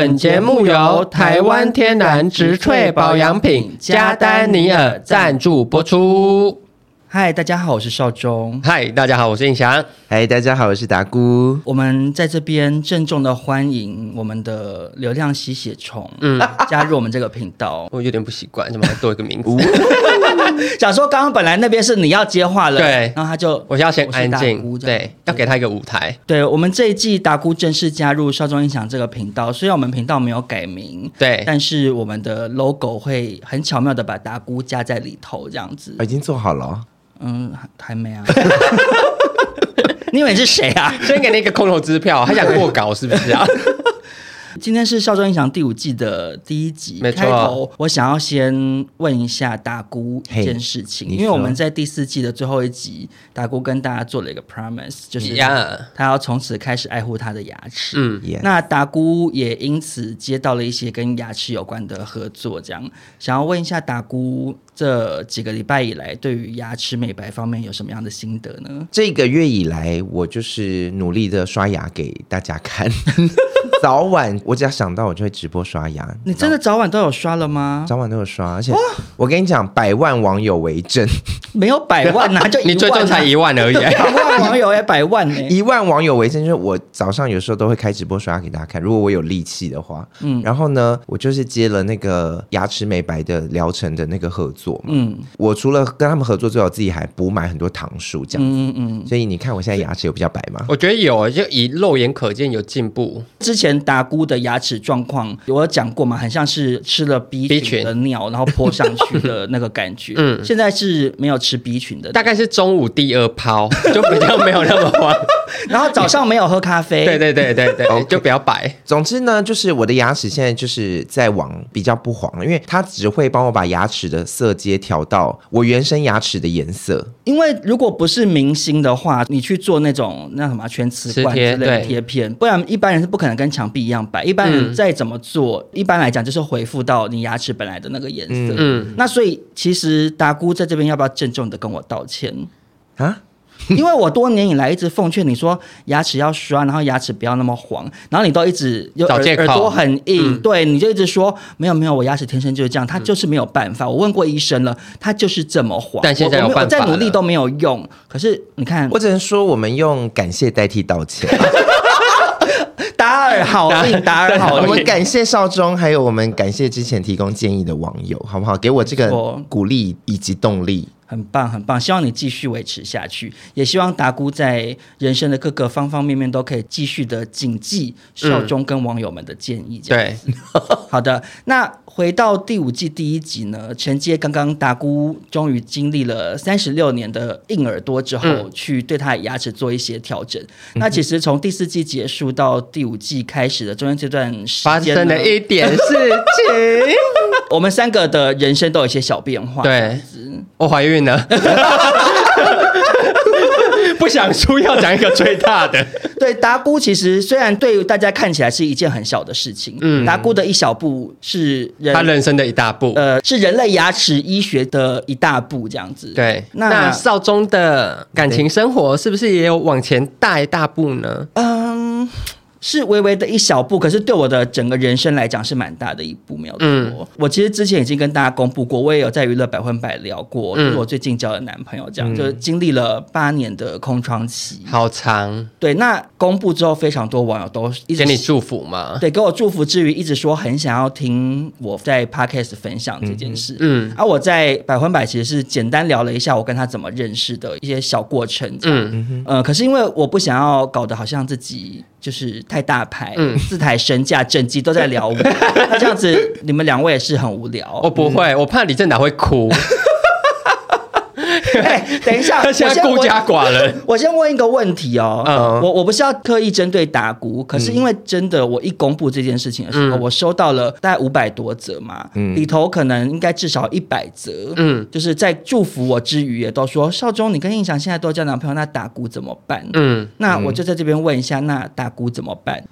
本节目由台湾天然植萃保养品加丹尼尔赞助播出。嗨，大家好，我是少中。嗨，大家好，我是印翔。嗨，大家好，我是达姑。我们在这边郑重的欢迎我们的流量吸血虫，嗯，加入我们这个频道。我有点不习惯，怎么还多一个名字？想说刚刚本来那边是你要接话了，对，然后他就我要先安静，对，要给他一个舞台。对，我们这一季达姑正式加入少中印象这个频道，虽然我们频道没有改名，对，但是我们的 logo 会很巧妙的把达姑加在里头，这样子。已经做好了。嗯，还没啊。你以为是谁啊？先给你一个空头支票，还想过稿是不是啊？今天是《少中印象》第五季的第一集，没错。开头我想要先问一下达姑一件事情，因为我们在第四季的最后一集，达姑跟大家做了一个 promise，就是他要从此开始爱护他的牙齿。嗯，那达姑也因此接到了一些跟牙齿有关的合作，这样想要问一下达姑，这几个礼拜以来对于牙齿美白方面有什么样的心得呢？这个月以来，我就是努力的刷牙给大家看。早晚我只要想到，我就会直播刷牙。你真的早晚都有刷了吗？早晚都有刷，而且我跟你讲，百万网友为证，没有百万呐，就一万，你最多才一万而已。百万网友也百万呢，一万网友为证，就是我早上有时候都会开直播刷牙给大家看，如果我有力气的话。嗯，然后呢，我就是接了那个牙齿美白的疗程的那个合作嘛。嗯，我除了跟他们合作之后，自己还补买很多糖树这样子。嗯嗯，所以你看我现在牙齿有比较白吗？我觉得有，就以肉眼可见有进步。之前达姑的牙齿状况，我有讲过嘛，很像是吃了 B 群的尿，然后泼上去的那个感觉。嗯，现在是没有吃 B 群的，大概是中午第二泡，就比较没有那么黄。然后早上没有喝咖啡，对对对对对，okay. 就比较白。总之呢，就是我的牙齿现在就是在往比较不黄了，因为它只会帮我把牙齿的色阶调到我原生牙齿的颜色。因为如果不是明星的话，你去做那种那什么全瓷冠之类的贴片，不然一般人是不可能跟墙壁一样白。一般人再怎么做，嗯、一般来讲就是恢复到你牙齿本来的那个颜色。嗯，那所以其实达姑在这边要不要郑重的跟我道歉啊？因为我多年以来一直奉劝你说牙齿要刷，然后牙齿不要那么黄，然后你都一直有耳耳朵很硬，嗯、对，你就一直说没有没有，我牙齿天生就是这样，他就是没有办法。我问过医生了，他就是这么黄。但现在我再努力都没有用。可是你看，我只能说我们用感谢代替道歉。达尔好运，达尔好运。我们感谢少中，还有我们感谢之前提供建议的网友，好不好？给我这个鼓励以及动力。很棒，很棒！希望你继续维持下去，也希望达姑在人生的各个方方面面都可以继续的谨记少中跟网友们的建议。这样子。对，好的。那回到第五季第一集呢，承接刚刚达姑终于经历了三十六年的硬耳朵之后，嗯、去对他的牙齿做一些调整。嗯、那其实从第四季结束到第五季开始的中间这段时间，发生了一点事情，我们三个的人生都有一些小变化。对，我怀孕。呢？不想输，要讲一个最大的。对，达姑其实虽然对大家看起来是一件很小的事情，嗯，达姑的一小步是人他人生的一大步，呃，是人类牙齿医学的一大步，这样子。对，那，那少中的感情生活是不是也有往前大一大步呢？嗯。是微微的一小步，可是对我的整个人生来讲是蛮大的一步，没有错。嗯、我其实之前已经跟大家公布过，我也有在娱乐百分百聊过，嗯、就是我最近交的男朋友，这样、嗯、就是经历了八年的空窗期，好长。对，那公布之后，非常多网友都一直给你祝福嘛？对，给我祝福之余，一直说很想要听我在 Podcast 分享这件事。嗯，而、啊、我在百分百其实是简单聊了一下我跟他怎么认识的一些小过程。嗯嗯，可是因为我不想要搞得好像自己。就是太大牌，嗯，四台身价，整集都在聊我，那这样子你们两位也是很无聊。我不会，嗯、我怕李正达会哭。哎、欸，等一下，他现在孤家寡人。我先问一个问题哦，嗯、我我不是要刻意针对打鼓，可是因为真的，我一公布这件事情的时候，嗯、我收到了大概五百多则嘛，嗯、里头可能应该至少一百则，嗯，就是在祝福我之余，也都说少中，你跟印翔现在都交男朋友，那打鼓怎么办？嗯，那我就在这边问一下，那打鼓怎么办？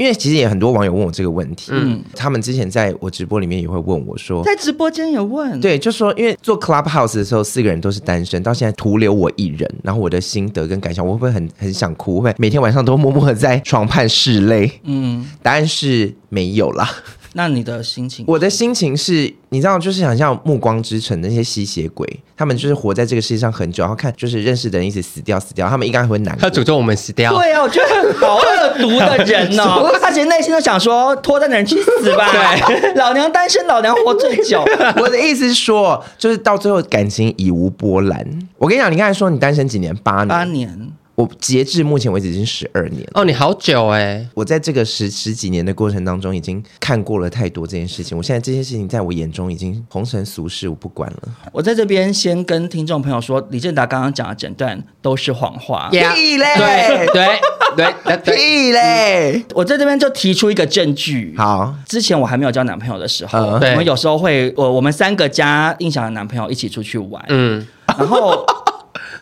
因为其实也很多网友问我这个问题，嗯，他们之前在我直播里面也会问我说，在直播间有问，对，就说因为做 Clubhouse 的时候四个人都是单身，到现在徒留我一人，然后我的心得跟感想，我会不会很很想哭？会每天晚上都默默的在床畔拭泪？嗯，答案是没有啦。那你的心情？我的心情是，你知道，就是想像《暮光之城》那些吸血鬼，他们就是活在这个世界上很久，然后看就是认识的人一直死掉死掉，他们应该会难过。他诅咒我们死掉。对啊，我觉得好恶毒的人哦。他其实内心都想说，拖在那人去死吧。对，老娘单身，老娘活最久。我的意思是说，就是到最后感情已无波澜。我跟你讲，你刚才说你单身几年？八年。八年。我截至目前为止已经十二年哦，你好久哎、欸！我在这个十十几年的过程当中，已经看过了太多这件事情。我现在这件事情在我眼中已经红尘俗世，我不管了。我在这边先跟听众朋友说，李正达刚刚讲的整段都是谎话。Yeah, 屁嘞！对对对对，屁嘞！嗯、我在这边就提出一个证据。好，之前我还没有交男朋友的时候，呃、我们有时候会，我我们三个加印象的男朋友一起出去玩。嗯，然后。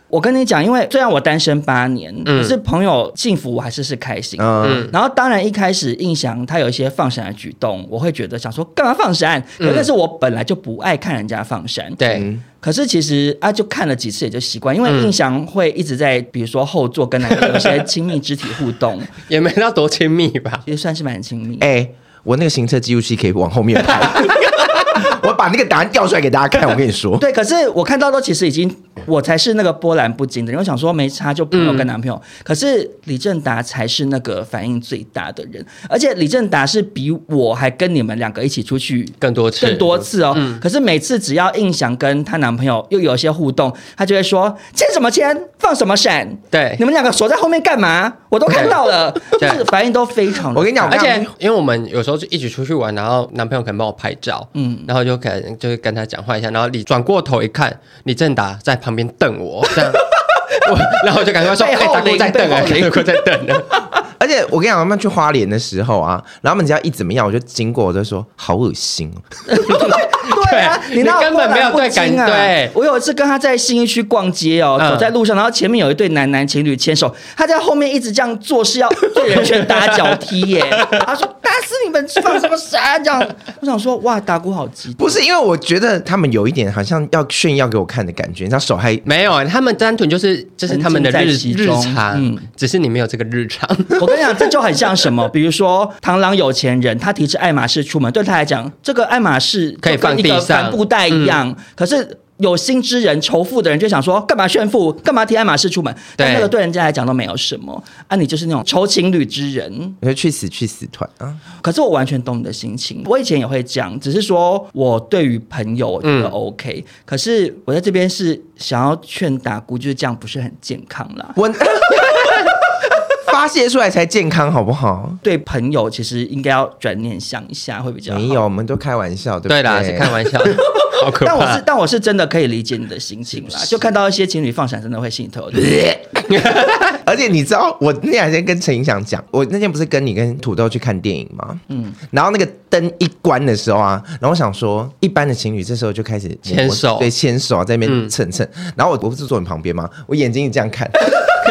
我跟你讲，因为虽然我单身八年，嗯、可是朋友幸福，我还是是开心。嗯，然后当然一开始印翔他有一些放闪的举动，我会觉得想说干嘛放闪？可是是我本来就不爱看人家放闪。对、嗯，可是其实啊，就看了几次也就习惯，因为印翔会一直在比如说后座跟男朋友些亲密肢体互动，也没到多亲密吧，其实算是蛮亲密。哎、欸，我那个行车记录器可以往后面拍，我把那个答案调出来给大家看。我跟你说，对，可是我看到都其实已经。我才是那个波澜不惊的人，我想说没差就朋友跟男朋友，嗯、可是李正达才是那个反应最大的人，而且李正达是比我还跟你们两个一起出去更多次，更多次哦。嗯、可是每次只要印翔跟她男朋友又有一些互动，她就会说牵什么牵，放什么闪，对，你们两个锁在后面干嘛？我都看到了，就是反应都非常。我跟你讲，而且因为我们有时候就一起出去玩，然后男朋友可能帮我拍照，嗯，然后就可能就是跟他讲话一下，然后你转过头一看，李正达在旁边。瞪我，这样，我然后就赶快说：“哎，大哥在瞪啊，大哥在瞪呢。”而且我跟你讲，我们去花莲的时候啊，然后他们只要一怎么样，我就经过，我就说：“好恶心哦。”对啊，你那根本没有对感。对，我有一次跟他在新一区逛街哦，走在路上，然后前面有一对男男情侣牵手，他在后面一直这样做是，要对人拳打脚踢耶。他说：“打死你们，放什么闪？”这样，我想说：“哇，打鼓好激动。”不是因为我觉得他们有一点好像要炫耀给我看的感觉，他手还没有，他们单纯就是这是他们的日日常，嗯，只是你没有这个日常。我跟你讲，这就很像什么？比如说螳螂有钱人，他提着爱马仕出门，对他来讲，这个爱马仕可以放地上。帆布袋一样，嗯、可是有心之人、仇富的人就想说，干嘛炫富？干嘛提爱马仕出门？对但那个对人家来讲都没有什么啊！你就是那种仇情侣之人，你会去死去死团啊！可是我完全懂你的心情，我以前也会讲，只是说我对于朋友我觉得 OK，、嗯、可是我在这边是想要劝打姑，就是这样不是很健康啦。我。发泄出来才健康，好不好？对朋友，其实应该要转念想一下，会比较好。没有，我们都开玩笑，对不对？对啦，是开玩笑。好可怕。但我是，但我是真的可以理解你的心情啦。就看到一些情侣放闪，真的会心头。而且你知道，我那两天跟陈影响讲，我那天不是跟你跟土豆去看电影吗？嗯。然后那个灯一关的时候啊，然后我想说，一般的情侣这时候就开始牵手，对，牵手在那边蹭蹭。然后我我不是坐你旁边吗？我眼睛一这样看。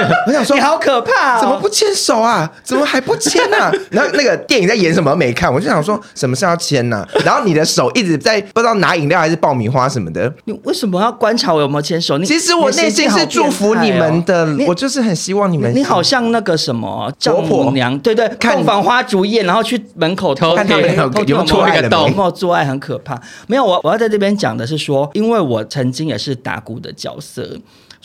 我想说你好可怕，怎么不牵手啊？怎么还不牵呢？然后那个电影在演什么没看，我就想说什么是要牵呢？然后你的手一直在不知道拿饮料还是爆米花什么的，你为什么要观察我有没有牵手？你其实我内心是祝福你们的，我就是很希望你们。你好像那个什么丈母娘，对对，看房花烛夜，然后去门口偷看他们有有戳一个洞，有没有做爱很可怕。没有，我我要在这边讲的是说，因为我曾经也是打鼓的角色。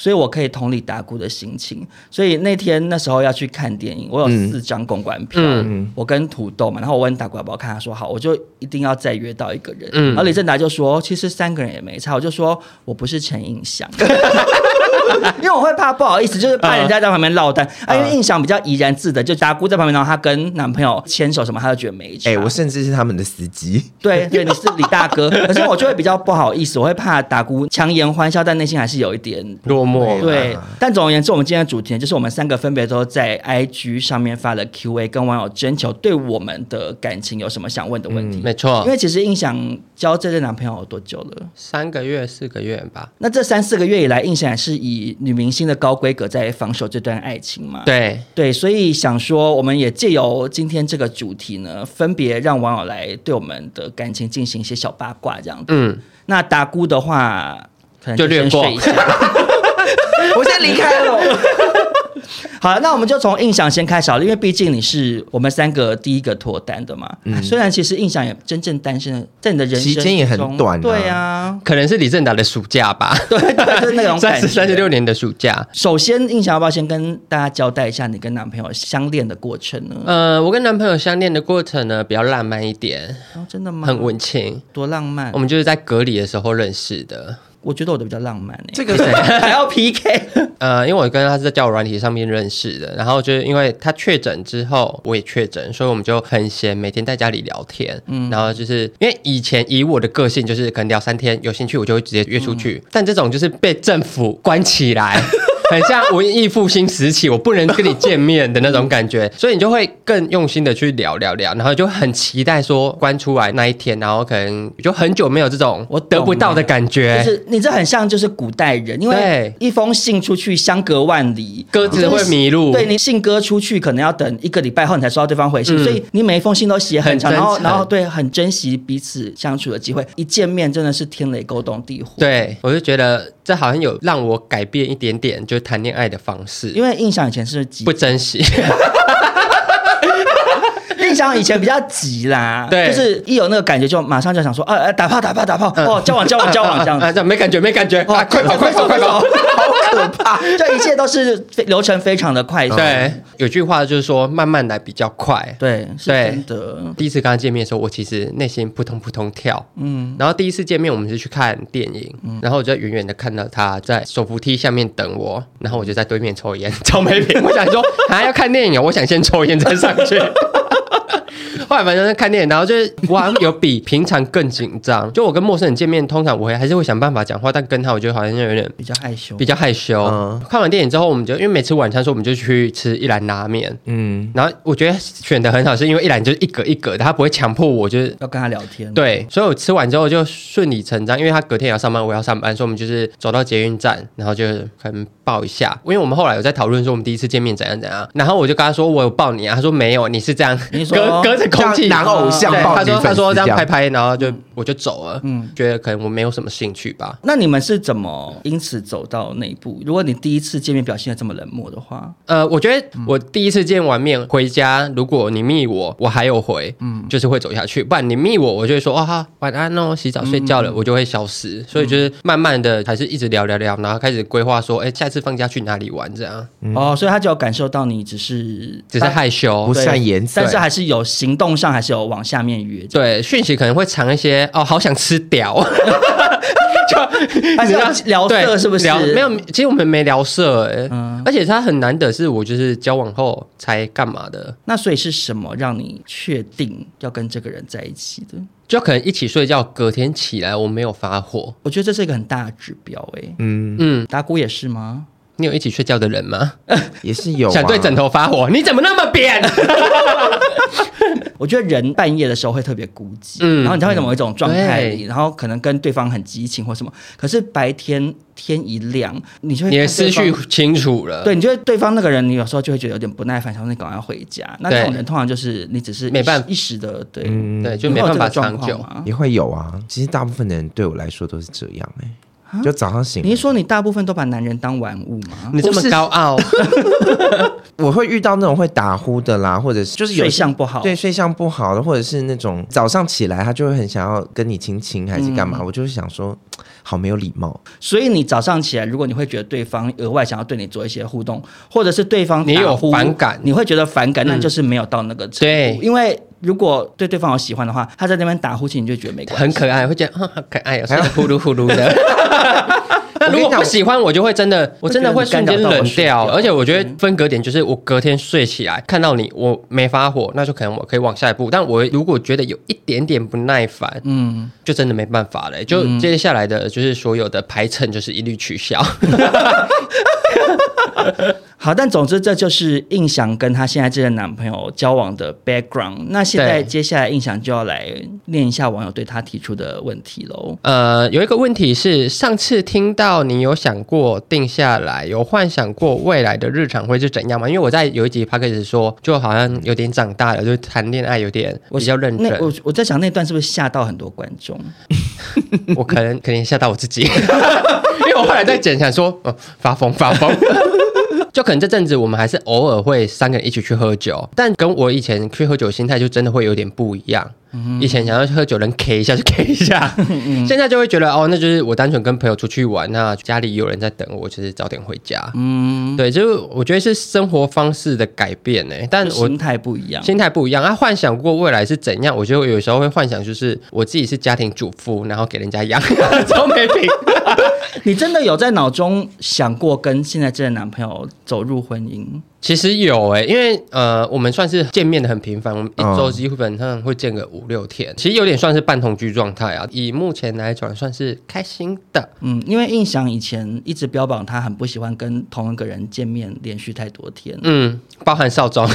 所以我可以同理达姑的心情。所以那天那时候要去看电影，我有四张公关票，嗯、我跟土豆嘛，然后我问达姑要不要看，他说好，我就一定要再约到一个人。嗯、然后李正达就说，其实三个人也没差，我就说我不是陈印祥。因为我会怕不好意思，就是怕人家在旁边落单啊。因为印象比较怡然自得，就达姑在旁边，然后她跟男朋友牵手什么，她就觉得没差。哎，我甚至是他们的司机。对对，你是李大哥，可是我就会比较不好意思，我会怕达姑强颜欢笑，但内心还是有一点落寞。对，但总而言之，我们今天的主题就是我们三个分别都在 IG 上面发了 QA，跟网友征求对我们的感情有什么想问的问题。没错，因为其实印象交这任男朋友有多久了？三个月、四个月吧。那这三四个月以来，印象也是以女明星的高规格在防守这段爱情嘛？对对，所以想说，我们也借由今天这个主题呢，分别让网友来对我们的感情进行一些小八卦，这样子。嗯，那达姑的话，可能就略过一下，我先离开了。好，那我们就从印象先开始好了，因为毕竟你是我们三个第一个脱单的嘛。嗯，虽然其实印象也真正单身，在你的人生期间也很短。对啊，可能是李正达的暑假吧。对 对，就是那种三十三十六年的暑假。首先，印象要不要先跟大家交代一下你跟男朋友相恋的过程呢？呃，我跟男朋友相恋的过程呢，比较浪漫一点。哦，真的吗？很文情，多浪漫。我们就是在隔离的时候认识的。我觉得我的比较浪漫诶，这个谁 还要 PK？呃，因为我跟他是在交友软体上面认识的，然后就是因为他确诊之后，我也确诊，所以我们就很闲，每天在家里聊天。嗯，然后就是因为以前以我的个性，就是可能聊三天，有兴趣我就会直接约出去，嗯、但这种就是被政府关起来。很像文艺复兴时期，我不能跟你见面的那种感觉，所以你就会更用心的去聊聊聊，然后就很期待说关出来那一天，然后可能就很久没有这种我得不到的感觉。就是你这很像就是古代人，因为一封信出去相隔万里，鸽子会迷路。对，你信鸽出去可能要等一个礼拜后你才收到对方回信，嗯、所以你每一封信都写很长，很然后然后对，很珍惜彼此相处的机会，一见面真的是天雷勾动地火。对，我就觉得这好像有让我改变一点点，就。谈恋爱的方式，因为印象以前是不珍惜。印象以前比较急啦，对，就是一有那个感觉就马上就想说，呃、啊、呃，打炮打炮打炮，哦，交往交往交往这样子，啊，没感觉没感觉，啊，快跑快跑快跑，好可怕，这一切都是流程非常的快。对，有句话就是说慢慢来比较快，对，是真的。第一次跟他见面的时候，我其实内心扑通扑通跳，嗯，然后第一次见面我们是去看电影，嗯。然后我就远远的看到他在手扶梯下面等我，然后我就在对面抽烟，超没品，我想说还要看电影啊，我想先抽烟再上去。后来反正在看电影，然后就是我好像有比平常更紧张。就我跟陌生人见面，通常我会还是会想办法讲话，但跟他我觉得好像就有点比较害羞，比较害羞。嗯、看完电影之后，我们就因为每次晚餐，说我们就去吃一兰拉面。嗯，然后我觉得选的很好，是因为一兰就是一格一格的，他不会强迫我，就是要跟他聊天。对，所以我吃完之后就顺理成章，因为他隔天也要上班，我要上班，所以我们就是走到捷运站，然后就可能抱一下。因为我们后来有在讨论说我们第一次见面怎样怎样，然后我就跟他说我有抱你啊，他说没有，你是这样隔隔着空气。男偶像抱他说他说这样拍拍，然后就我就走了。嗯，觉得可能我没有什么兴趣吧。那你们是怎么因此走到那一步？如果你第一次见面表现的这么冷漠的话，呃，我觉得我第一次见完面回家，如果你密我，我还有回，嗯，就是会走下去。不然你密我，我就会说哦好，晚安哦，洗澡睡觉了，我就会消失。所以就是慢慢的还是一直聊聊聊，然后开始规划说，哎，下次放假去哪里玩这样。哦，所以他就有感受到你只是只是害羞不善言辞，但是还是有行动上还是有往下面约。对，讯息可能会藏一些哦，好想吃屌，就还是要聊色是不是？没有，其实我们没聊色哎，嗯，而且他很难得是我就是交往后才干嘛的。那所以是什么让你确定要跟这个人在一起的？就可能一起睡觉，隔天起来我没有发火，我觉得这是一个很大的指标哎。嗯嗯，达菇也是吗？你有一起睡觉的人吗？也是有、啊。想对枕头发火？你怎么那么扁？我觉得人半夜的时候会特别孤寂，嗯，然后你才会在某一种状态里，然后可能跟对方很激情或什么。可是白天天一亮，你就会你的思绪清楚了。对，你觉得对方那个人，你有时候就会觉得有点不耐烦，想说你赶快回家。那这种人通常就是你只是没办法一时的，对，对，就没办法长久。也会有啊，其实大部分的人对我来说都是这样哎。就早上醒，你是说你大部分都把男人当玩物吗？你这么高傲，我会遇到那种会打呼的啦，或者是就是睡相不好，对，睡相不好的，或者是那种早上起来他就会很想要跟你亲亲还是干嘛，嗯、我就会想说好没有礼貌。所以你早上起来，如果你会觉得对方额外想要对你做一些互动，或者是对方你有反感，你会觉得反感，那就是没有到那个程度，对，因为。如果对对方有喜欢的话，他在那边打呼气，你就觉得没关系，很可爱，会觉得很可爱，有时候呼噜呼噜的。那如果不喜欢，我就会真的，我真的会瞬间冷掉。而且我觉得分隔点就是，我隔天睡起来看到你，我没发火，那就可能我可以往下一步。但我如果觉得有一点点不耐烦，嗯，就真的没办法了。就接下来的就是所有的排程就是一律取消。好，但总之这就是印象跟她现在这个男朋友交往的 background。那现在接下来印象就要来念一下网友对他提出的问题喽。呃，有一个问题是，上次听到你有想过定下来，有幻想过未来的日常会是怎样吗？因为我在有一集 podcast 说，就好像有点长大了，就谈恋爱有点比较认真。我我在想那段是不是吓到很多观众？我可能可能吓到我自己，因为我后来在剪想说，哦、呃，发疯发疯。就可能这阵子我们还是偶尔会三个人一起去喝酒，但跟我以前去喝酒心态就真的会有点不一样。以前想要去喝酒，能 K 一下就 K 一下，现在就会觉得哦，那就是我单纯跟朋友出去玩，那家里有人在等我，就是早点回家。嗯，对，就是我觉得是生活方式的改变呢，但我心态不一样，心态不一样。他幻想过未来是怎样，我觉得有时候会幻想，就是我自己是家庭主妇，然后给人家养，超没品。你真的有在脑中想过跟现在这个男朋友走入婚姻？其实有哎、欸，因为呃，我们算是见面的很频繁，我们一周基本上会见个五六天，其实有点算是半同居状态啊。以目前来讲，算是开心的。嗯，因为印象以前一直标榜他很不喜欢跟同一个人见面连续太多天。嗯，包含少庄。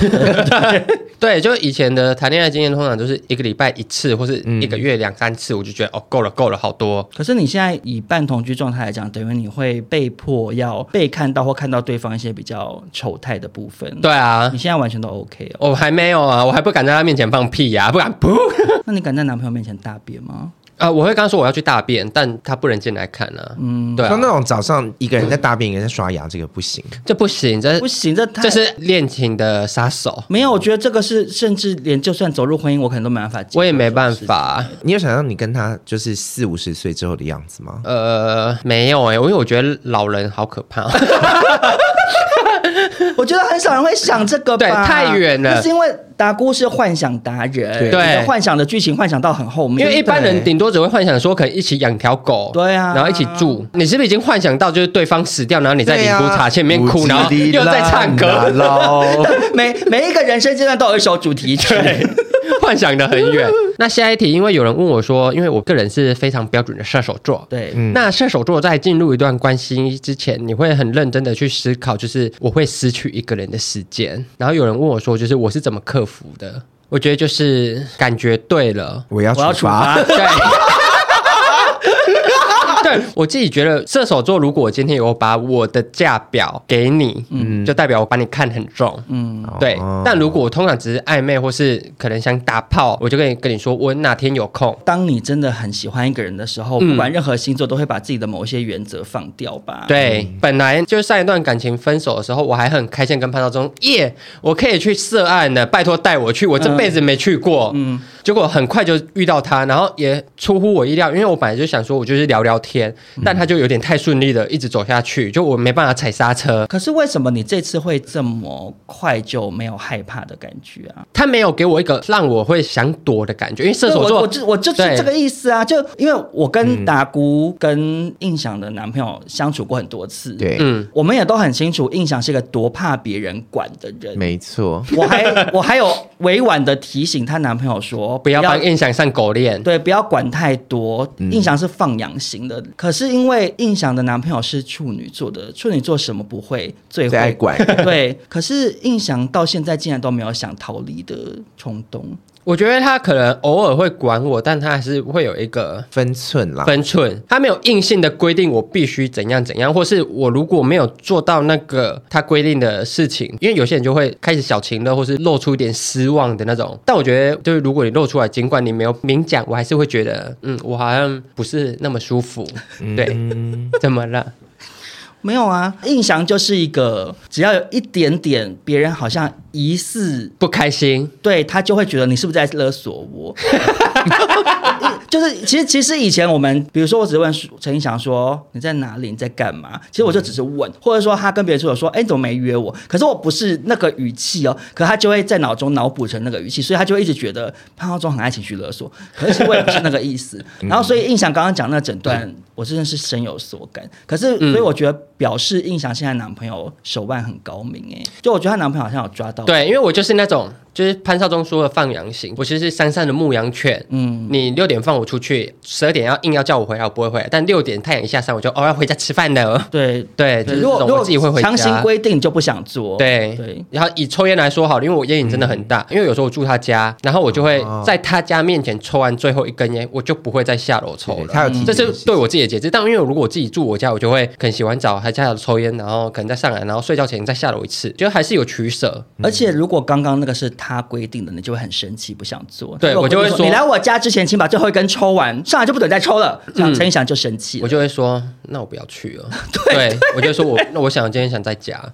对，就以前的谈恋爱经验，通常都是一个礼拜一次，或是一个月两三次，我就觉得哦，够了，够了，好多。可是你现在以半同居状态来讲，等于你会被迫要被看到或看到对方一些比较丑态的部分，对啊，你现在完全都 OK 哦。我还没有啊，我还不敢在他面前放屁呀、啊，不敢噗。那你敢在男朋友面前大便吗？啊，我会刚刚说我要去大便，但他不能进来看啊。嗯，对啊。像那种早上一个人在大便，一个人在刷牙，这个不行，这不行，这不行，这这是恋情的杀手。没有，我觉得这个是甚至连就算走入婚姻，我可能都没办法。我也没办法。你有想象你跟他就是四五十岁之后的样子吗？呃，没有哎、欸，因为我觉得老人好可怕。我觉得很少人会想这个吧，对，太远了。是因为达姑是幻想达人，对，幻想的剧情幻想到很后面。因为一般人顶多只会幻想说可以一起养条狗，对啊，然后一起住。你是不是已经幻想到就是对方死掉，然后你在灵骨塔前面哭，然后又在唱歌？每每一个人生阶段都有一首主题曲。幻想的很远。那下一题，因为有人问我说，因为我个人是非常标准的射手座，对，那射手座在进入一段关系之前，你会很认真的去思考，就是我会失去一个人的时间。然后有人问我说，就是我是怎么克服的？我觉得就是感觉对了，我要出发，对。对，我自己觉得射手座，如果我今天有把我的价表给你，嗯，就代表我把你看很重，嗯，对。哦、但如果我通常只是暧昧，或是可能想打炮，我就跟你跟你说，我哪天有空。当你真的很喜欢一个人的时候，不管任何星座，都会把自己的某一些原则放掉吧。对，嗯、本来就是上一段感情分手的时候，我还很开心跟潘少忠，耶，我可以去涉案的，拜托带我去，我这辈子没去过，嗯。嗯结果很快就遇到他，然后也出乎我意料，因为我本来就想说，我就是聊聊天，但他就有点太顺利的一直走下去，就我没办法踩刹车。可是为什么你这次会这么快就没有害怕的感觉啊？他没有给我一个让我会想躲的感觉，因为射手座，我就我就是这个意思啊。就因为我跟达姑跟印象的男朋友相处过很多次，对，嗯，我们也都很清楚，印象是一个多怕别人管的人，没错。我还我还有。委婉的提醒她男朋友说，不要帮印象上狗链，对，不要管太多。印象是放养型的，嗯、可是因为印象的男朋友是处女座的，处女座什么不会最会管？对，可是印象到现在竟然都没有想逃离的冲动。我觉得他可能偶尔会管我，但他还是会有一个分寸啦。分寸，他没有硬性的规定我必须怎样怎样，或是我如果没有做到那个他规定的事情，因为有些人就会开始小情勒，或是露出一点失望的那种。但我觉得，就是如果你露出来，尽管你没有明讲，我还是会觉得，嗯，我好像不是那么舒服。对，嗯、怎么了？没有啊，印象就是一个，只要有一点点别人好像疑似不开心，对，他就会觉得你是不是在勒索我。就是其实其实以前我们，比如说我只是问陈印翔说，你在哪里，你在干嘛？其实我就只是问，或者说他跟别人说，说哎，你怎么没约我？可是我不是那个语气哦，可他就会在脑中脑补成那个语气，所以他就会一直觉得潘浩中很爱情绪勒索，可是我也不是那个意思。然后所以印象刚刚讲那整段，我真的是深有所感。可是所以我觉得表示印象现在男朋友手腕很高明哎，就我觉得她男朋友好像有抓到，对，因为我就是那种。就是潘少忠说的放羊型，我其实是山上的牧羊犬。嗯，你六点放我出去，十二点要硬要叫我回来，我不会回来。但六点太阳一下山，我就哦要回家吃饭了。对对，如果我自己会回家。强行规定就不想做。对对。然后以抽烟来说好了，因为我烟瘾真的很大，因为有时候我住他家，然后我就会在他家面前抽完最后一根烟，我就不会再下楼抽了。他有提这是对我自己的节制。但因为如果我自己住我家，我就会可能洗完澡还下楼抽烟，然后可能再上来，然后睡觉前再下楼一次，就还是有取舍。而且如果刚刚那个是他规定的，你就会很生气，不想做。对，我就会说，你来我家之前，请把最后一根抽完，上来就不准再抽了。这样陈印翔就生气，我就会说，那我不要去了。对，我就说我那我想今天想在家。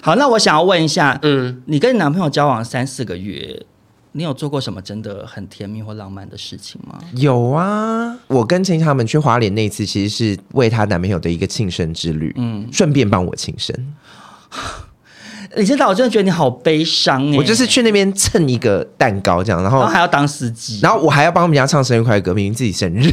好，那我想要问一下，嗯，你跟你男朋友交往三四个月，你有做过什么真的很甜蜜或浪漫的事情吗？有啊，我跟陈印翔他们去华联那一次，其实是为她男朋友的一个庆生之旅，嗯，顺便帮我庆生。李先导，我真的觉得你好悲伤哎！我就是去那边蹭一个蛋糕这样，然后，然后还要当司机，然后我还要帮他们家唱生日快乐歌，明明自己生日。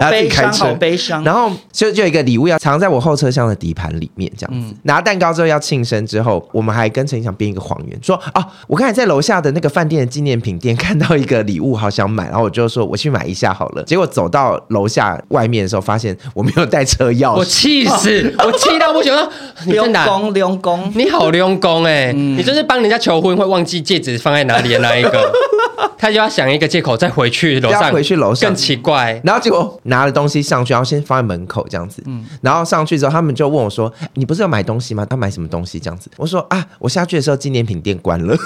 好悲伤，好悲伤。然后就就有一个礼物要藏在我后车厢的底盘里面，这样子。嗯、拿蛋糕之后要庆生之后，我们还跟陈印翔编一个谎言，说啊，我刚才在楼下的那个饭店的纪念品店看到一个礼物，好想买。然后我就说我去买一下好了。结果走到楼下外面的时候，发现我没有带车钥匙，我气死，我气到不行了。溜工溜工，你好溜工哎！嗯、你就是帮人家求婚会忘记戒指放在哪里的那一个。他就要想一个借口再回去楼上，回去楼上更奇怪。然后结果拿了东西上去，然后先放在门口这样子。嗯，然后上去之后，他们就问我说：“你不是要买东西吗？要买什么东西？”这样子，我说：“啊，我下去的时候纪念品店关了。”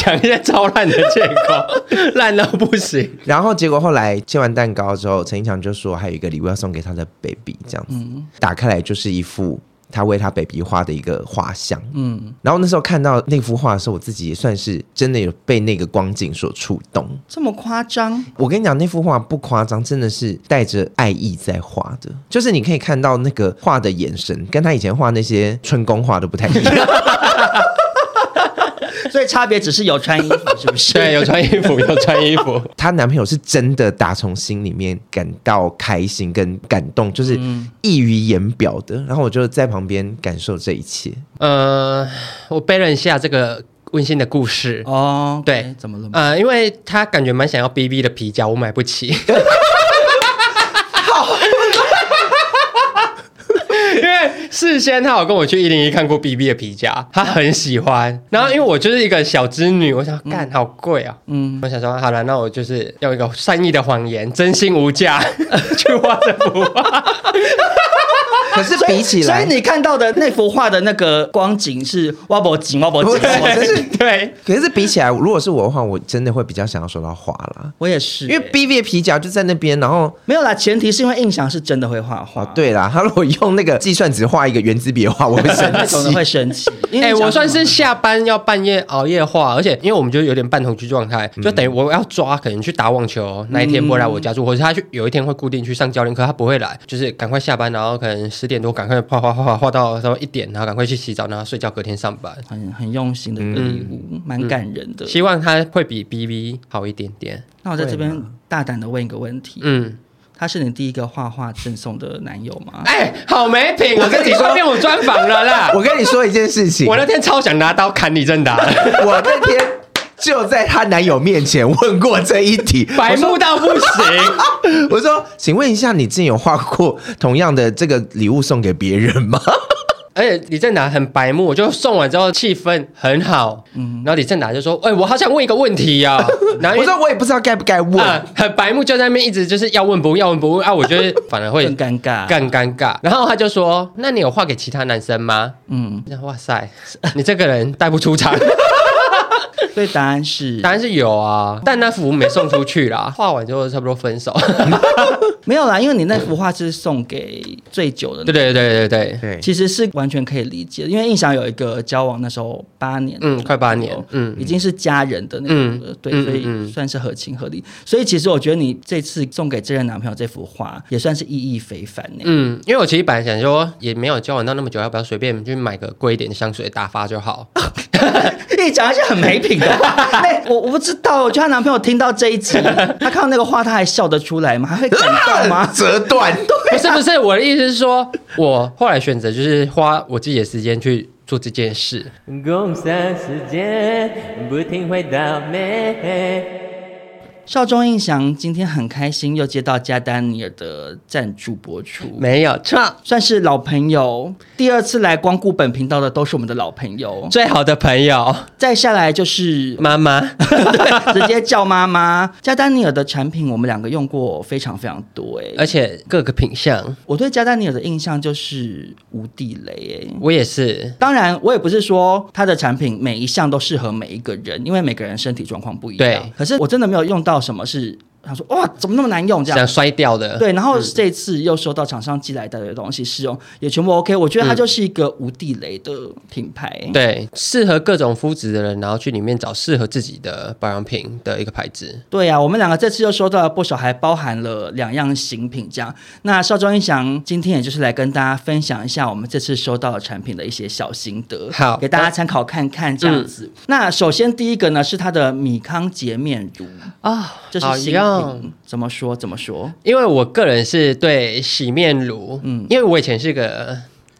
讲一些超烂的借口，烂到不行。然后结果后来切完蛋糕之后，陈一强就说还有一个礼物要送给他的 baby，这样子，嗯、打开来就是一副。他为他 baby 画的一个画像，嗯，然后那时候看到那幅画的时候，我自己也算是真的有被那个光景所触动。这么夸张？我跟你讲，那幅画不夸张，真的是带着爱意在画的，就是你可以看到那个画的眼神，跟他以前画那些春宫画都不太一样。所以差别只是有穿衣服，是不是？对，有穿衣服，有穿衣服。她男朋友是真的打从心里面感到开心跟感动，就是溢于言表的。然后我就在旁边感受这一切。呃，我背了一下这个温馨的故事哦。对，okay, 怎么了？呃，因为他感觉蛮想要 BB 的皮夹，我买不起。因为事先他有跟我去一零一看过 BB 的皮夹，他很喜欢。然后因为我就是一个小织女，我想干好贵啊，嗯，我想说好了，那我就是用一个善意的谎言，真心无价 去画这幅画。可是比起来，所以你看到的那幅画的那个光景是挖脖景，挖脖景，对。可是比起来，如果是我的话，我真的会比较想要收到画啦。我也是，因为 B V 的皮夹就在那边，然后没有啦。前提是因为印象是真的会画画。对啦，他如果用那个计算纸画一个原子笔的话，我会生气，可能会生气。哎，我算是下班要半夜熬夜画，而且因为我们就有点半同居状态，就等于我要抓，可能去打网球那一天不会来我家住，或者他去有一天会固定去上教练课，他不会来，就是赶快下班，然后可能十点多赶快画画画画画到稍微一点，然后赶快去洗澡，然后睡觉，隔天上班。很很用心的礼物，蛮感人的。希望他会比 BB 好一点点。那我在这边大胆的问一个问题，嗯。他是你第一个画画赠送的男友吗？哎、欸，好没品！我跟你说，变我专访了啦。我跟你说一件事情，我那天超想拿刀砍你正达。我那天就在她男友面前问过这一题，白目到不行。我说，请问一下，你之前有画过同样的这个礼物送给别人吗？而且李正达很白目，就送完之后气氛很好，嗯，然后李正达就说：“哎、欸，我好想问一个问题呀、啊。”然后我说：“我也不知道该不该问。啊”很白目，就在那边一直就是要问不问，要问不问啊？我觉得反而会更尴尬，更尴尬。然后他就说：“那你有画给其他男生吗？”嗯，哇塞，你这个人带不出场。所以答案是，答案是有啊，但那幅没送出去啦，画完之后差不多分手。没有啦，因为你那幅画是送给最久的。对对对对对对，其实是完全可以理解的，因为印象有一个交往那时候八年，嗯，快八年，嗯，已经是家人的那种，嗯、对，所以算是合情合理。所以其实我觉得你这次送给这任男朋友这幅画也算是意义非凡呢。嗯，因为我其实本来想说也没有交往到那么久，要不要随便去买个贵一点的香水打发就好？你讲一些很没品的话，那 我我不知道，我觉得她男朋友听到这一集，他看到那个话，他还笑得出来吗？还会感动吗？折断？不是不是，我的意思是说，我后来选择就是花我自己的时间去做这件事。共享时间，不停回到美。少中印象今天很开心，又接到加丹尼尔的赞助播出，没有错，算是老朋友。第二次来光顾本频道的都是我们的老朋友，最好的朋友。再下来就是妈妈，对，直接叫妈妈。加丹尼尔的产品我们两个用过非常非常多，哎，而且各个品相。我对加丹尼尔的印象就是无地雷，哎，我也是。当然，我也不是说他的产品每一项都适合每一个人，因为每个人身体状况不一样。对，可是我真的没有用到。什么是？他说：“哇，怎么那么难用？这样想摔掉的。对，然后这次又收到厂商寄来的东西试用，嗯、也全部 OK。我觉得它就是一个无地雷的品牌。嗯、对，适合各种肤质的人，然后去里面找适合自己的保养品的一个牌子。对呀、啊，我们两个这次又收到了不少，还包含了两样新品。这样，那少庄一祥今天也就是来跟大家分享一下我们这次收到的产品的一些小心得，好，给大家参考看看。这样子，嗯、那首先第一个呢是它的米康洁面乳啊，这是新品。怎么说？怎么说？因为我个人是对洗面乳，嗯，因为我以前是个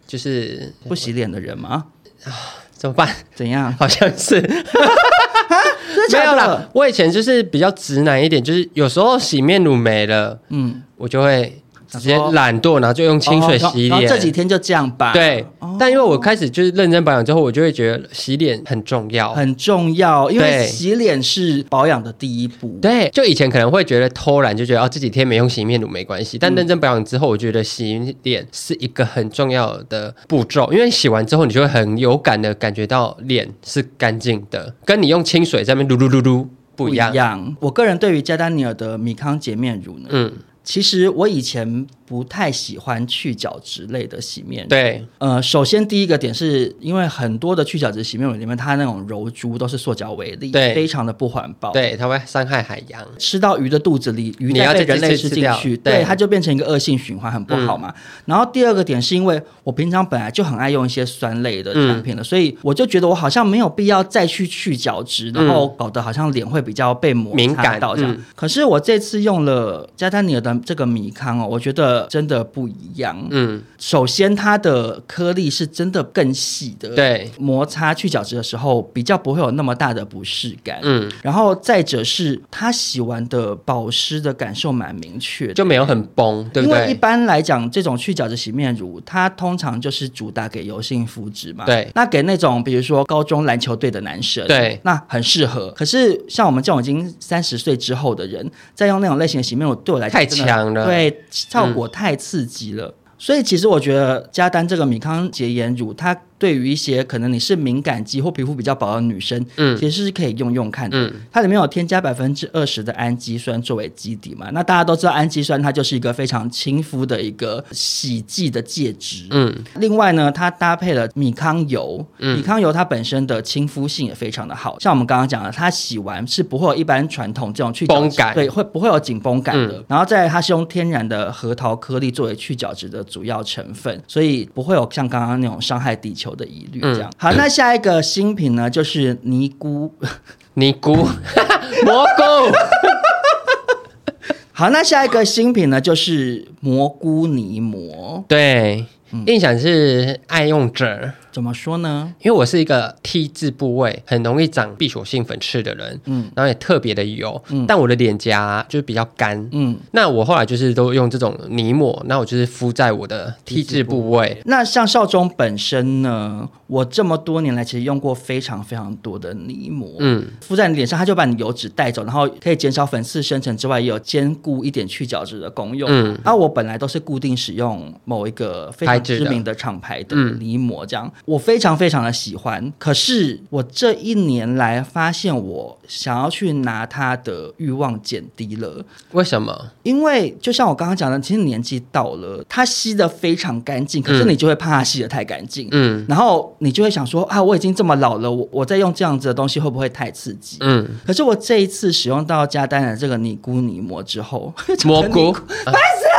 就是不洗脸的人嘛，啊，怎么办？怎样？好像是，没有啦。我以前就是比较直男一点，就是有时候洗面乳没了，嗯，我就会。直接懒惰，然后就用清水洗脸。这几天就这样吧。对，但因为我开始就是认真保养之后，我就会觉得洗脸很重要，很重要。因为洗脸是保养的第一步。对，就以前可能会觉得偷懒，就觉得哦这几天没用洗面乳没关系。但认真保养之后，我觉得洗脸是一个很重要的步骤，因为洗完之后，你就会很有感的感觉到脸是干净的，跟你用清水在那边撸撸撸撸不一样。一样。我个人对于加丹尼尔的米康洁面乳呢，嗯。其实我以前不太喜欢去角质类的洗面乳。对，呃，首先第一个点是因为很多的去角质洗面乳里面，它那种柔珠都是塑胶微粒，对，非常的不环保。对，它会伤害海洋。吃到鱼的肚子里，鱼再被人类吃进去，对，它就变成一个恶性循环，很不好嘛。嗯、然后第二个点是因为我平常本来就很爱用一些酸类的产品了，嗯、所以我就觉得我好像没有必要再去去角质，然后搞得好像脸会比较被摩擦到这样。嗯、可是我这次用了加丹尼尔的。这个米康哦，我觉得真的不一样。嗯，首先它的颗粒是真的更细的，对，摩擦去角质的时候比较不会有那么大的不适感。嗯，然后再者是它洗完的保湿的感受蛮明确的，就没有很崩，对不对？因为一般来讲，这种去角质洗面乳，它通常就是主打给油性肤质嘛。对，那给那种比如说高中篮球队的男生，对，那很适合。可是像我们这种已经三十岁之后的人，再用那种类型的洗面乳，对我来讲太强了。对，效果太刺激了，所以其实我觉得加丹这个米康洁颜乳，它。对于一些可能你是敏感肌或皮肤比较薄的女生，嗯，其实是可以用用看的。嗯，它里面有添加百分之二十的氨基酸作为基底嘛，那大家都知道氨基酸它就是一个非常亲肤的一个洗剂的介质。嗯，另外呢，它搭配了米糠油，嗯，米糠油它本身的亲肤性也非常的好，像我们刚刚讲的，它洗完是不会有一般传统这种去角质感，对，会不会有紧绷感的。嗯，然后再来它是用天然的核桃颗粒作为去角质的主要成分，所以不会有像刚刚那种伤害地球的疑虑。这样、嗯、好，那下一个新品呢，就是尼姑，尼姑蘑菇。好，那下一个新品呢，就是蘑菇泥膜。对，印象是爱用者。怎么说呢？因为我是一个 T 字部位很容易长闭锁性粉刺的人，嗯，然后也特别的油，嗯，但我的脸颊就是比较干，嗯，那我后来就是都用这种泥膜，那我就是敷在我的 T 字部位。那像少中本身呢，我这么多年来其实用过非常非常多的泥膜，嗯，敷在你脸上，它就把你油脂带走，然后可以减少粉刺生成之外，也有兼顾一点去角质的功用。嗯，啊，我本来都是固定使用某一个非常知名的厂牌的泥膜，这样。我非常非常的喜欢，可是我这一年来发现，我想要去拿它的欲望减低了。为什么？因为就像我刚刚讲的，其实年纪到了，它吸的非常干净，可是你就会怕它吸的太干净。嗯，然后你就会想说啊，我已经这么老了，我我再用这样子的东西会不会太刺激？嗯，可是我这一次使用到加丹的这个尼姑泥膜之后，蘑菇，烦死了！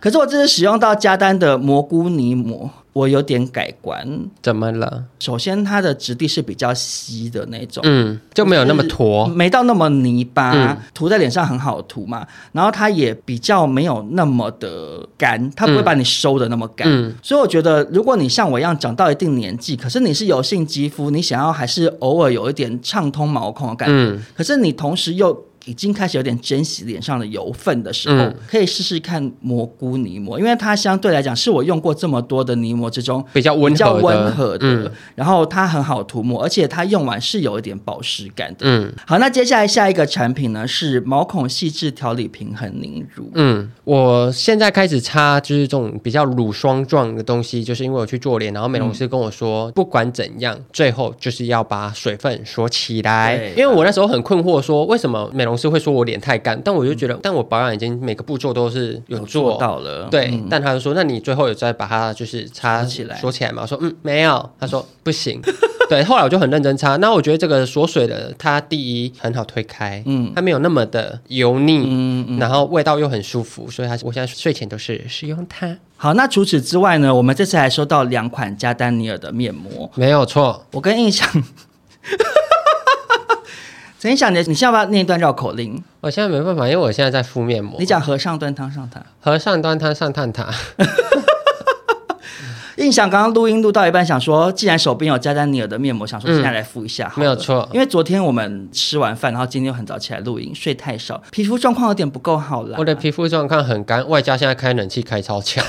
可是我这次使用到加丹的蘑菇泥膜。我有点改观，怎么了？首先，它的质地是比较稀的那种，嗯，就没有那么坨，没到那么泥巴，嗯、涂在脸上很好涂嘛。然后它也比较没有那么的干，它不会把你收的那么干。嗯、所以我觉得，如果你像我一样长到一定年纪，可是你是油性肌肤，你想要还是偶尔有一点畅通毛孔的感觉，嗯、可是你同时又。已经开始有点珍惜脸上的油分的时候，嗯、可以试试看蘑菇泥膜，因为它相对来讲是我用过这么多的泥膜之中比较温和的，温和的嗯、然后它很好涂抹，而且它用完是有一点保湿感的。嗯，好，那接下来下一个产品呢是毛孔细致调理平衡凝乳。嗯，我现在开始擦就是这种比较乳霜状的东西，就是因为我去做脸，然后美容师跟我说，嗯、不管怎样，最后就是要把水分锁起来。对因为我那时候很困惑，说为什么美容是会说我脸太干，但我就觉得，嗯、但我保养已经每个步骤都是有做，做到了。对，嗯、但他就说，那你最后有再把它就是擦起来锁起来吗？我说嗯，没有。他说 不行。对，后来我就很认真擦。那我觉得这个锁水的，它第一很好推开，嗯，它没有那么的油腻，嗯嗯，然后味道又很舒服，所以它我现在睡前都是使用它。好，那除此之外呢，我们这次还收到两款加丹尼尔的面膜，没有错。我跟印象。陈想你，你要不要念一段绕口令？我现在没办法，因为我现在在敷面膜。你讲和尚端汤上塔，和尚端汤上探塔。印象刚刚录音录到一半，想说既然手边有加丹尼尔的面膜，想说现在来敷一下。没有错，因为昨天我们吃完饭，然后今天又很早起来录音，睡太少，皮肤状况有点不够好了。我的皮肤状况很干，外加现在开冷气开超强。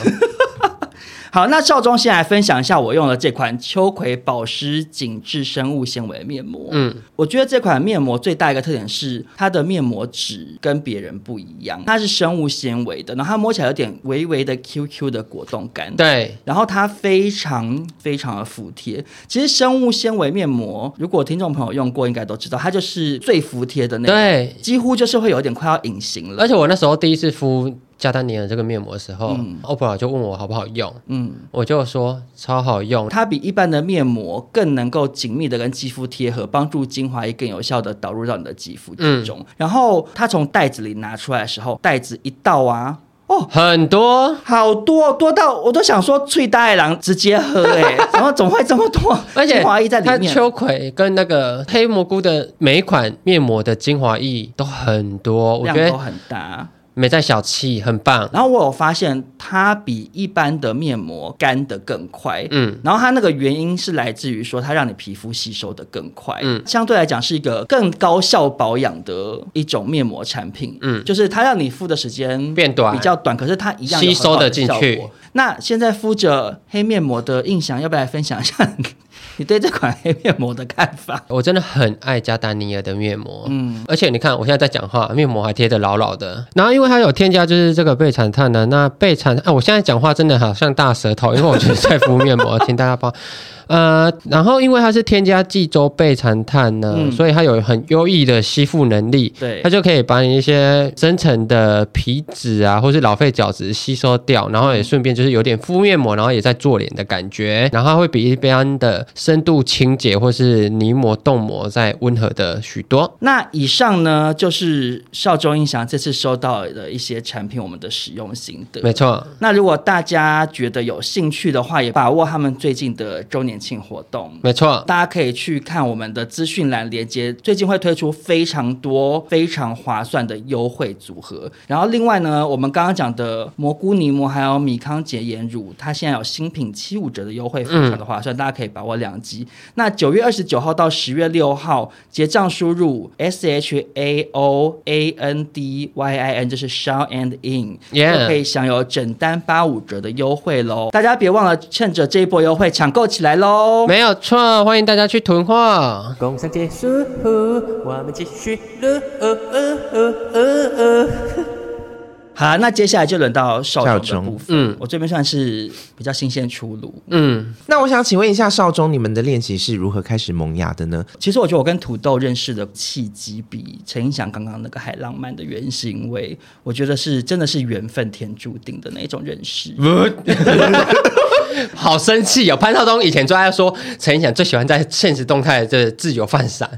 好，那少中先来分享一下我用的这款秋葵保湿紧致生物纤维面膜。嗯，我觉得这款面膜最大一个特点是它的面膜纸跟别人不一样，它是生物纤维的，然后它摸起来有点微微的 QQ 的果冻感。对，然后它非常非常的服帖。其实生物纤维面膜，如果听众朋友用过，应该都知道，它就是最服帖的那种，对，几乎就是会有点快要隐形了。而且我那时候第一次敷。加丹尼尔这个面膜的时候，嗯，OPRA 就问我好不好用，嗯，我就说超好用，它比一般的面膜更能够紧密的跟肌肤贴合，帮助精华液更有效的导入到你的肌肤之中。嗯，然后它从袋子里拿出来的时候，袋子一倒啊，哦，很多，好多，多到我都想说脆大爱郎直接喝哎，欸，怎么总会这么多？而且精华液在里面，它秋葵跟那个黑蘑菇的每一款面膜的精华液都很多，我觉得都很大。没在小气，很棒。然后我有发现它比一般的面膜干得更快，嗯。然后它那个原因是来自于说它让你皮肤吸收得更快，嗯。相对来讲是一个更高效保养的一种面膜产品，嗯。就是它让你敷的时间变短，比较短，可是它一样吸收的进去。那现在敷着黑面膜的印象，要不要来分享一下？你对这款黑面膜的看法？我真的很爱加丹尼尔的面膜，嗯，而且你看我现在在讲话，面膜还贴得牢牢的。然后因为它有添加就是这个贝产碳呢，那贝产啊，我现在讲话真的好像大舌头，因为我就是在敷面膜，请大家帮。呃，然后因为它是添加济州贝残碳呢，嗯、所以它有很优异的吸附能力。对，它就可以把你一些深层的皮脂啊，或是老废角质吸收掉，然后也顺便就是有点敷面膜，然后也在做脸的感觉。然后它会比一般的深度清洁或是泥膜冻膜再温和的许多。那以上呢，就是少中印象这次收到的一些产品，我们的使用心得。没错。那如果大家觉得有兴趣的话，也把握他们最近的周年庆活动。没错，大家可以去看我们的资讯栏连接，最近会推出非常多非常划算的优惠组合。然后另外呢，我们刚刚讲的蘑菇泥膜还有米康洁颜乳，它现在有新品七五折的优惠，非常的划算，嗯、大家可以把握两机。那九月二十九号到十月六号结账输入 S H A O A N D Y I N，就是 Shawn and In，就可以享有整单八五折的优惠喽。大家别忘了趁着这一波优惠抢购起来喽！没有错，欢迎大家去囤货。工商结束，我们继续了。哦哦哦好，那接下来就轮到少中的部分。嗯，我这边算是比较新鲜出炉。嗯，那我想请问一下少中，你们的练习是如何开始萌芽的呢？其实我觉得我跟土豆认识的契机比陈英祥刚刚那个还浪漫的原因，是因为我觉得是真的是缘分天注定的那种认识。好生气哦！潘少忠以前最爱说陈英祥最喜欢在现实动态的自由放闪，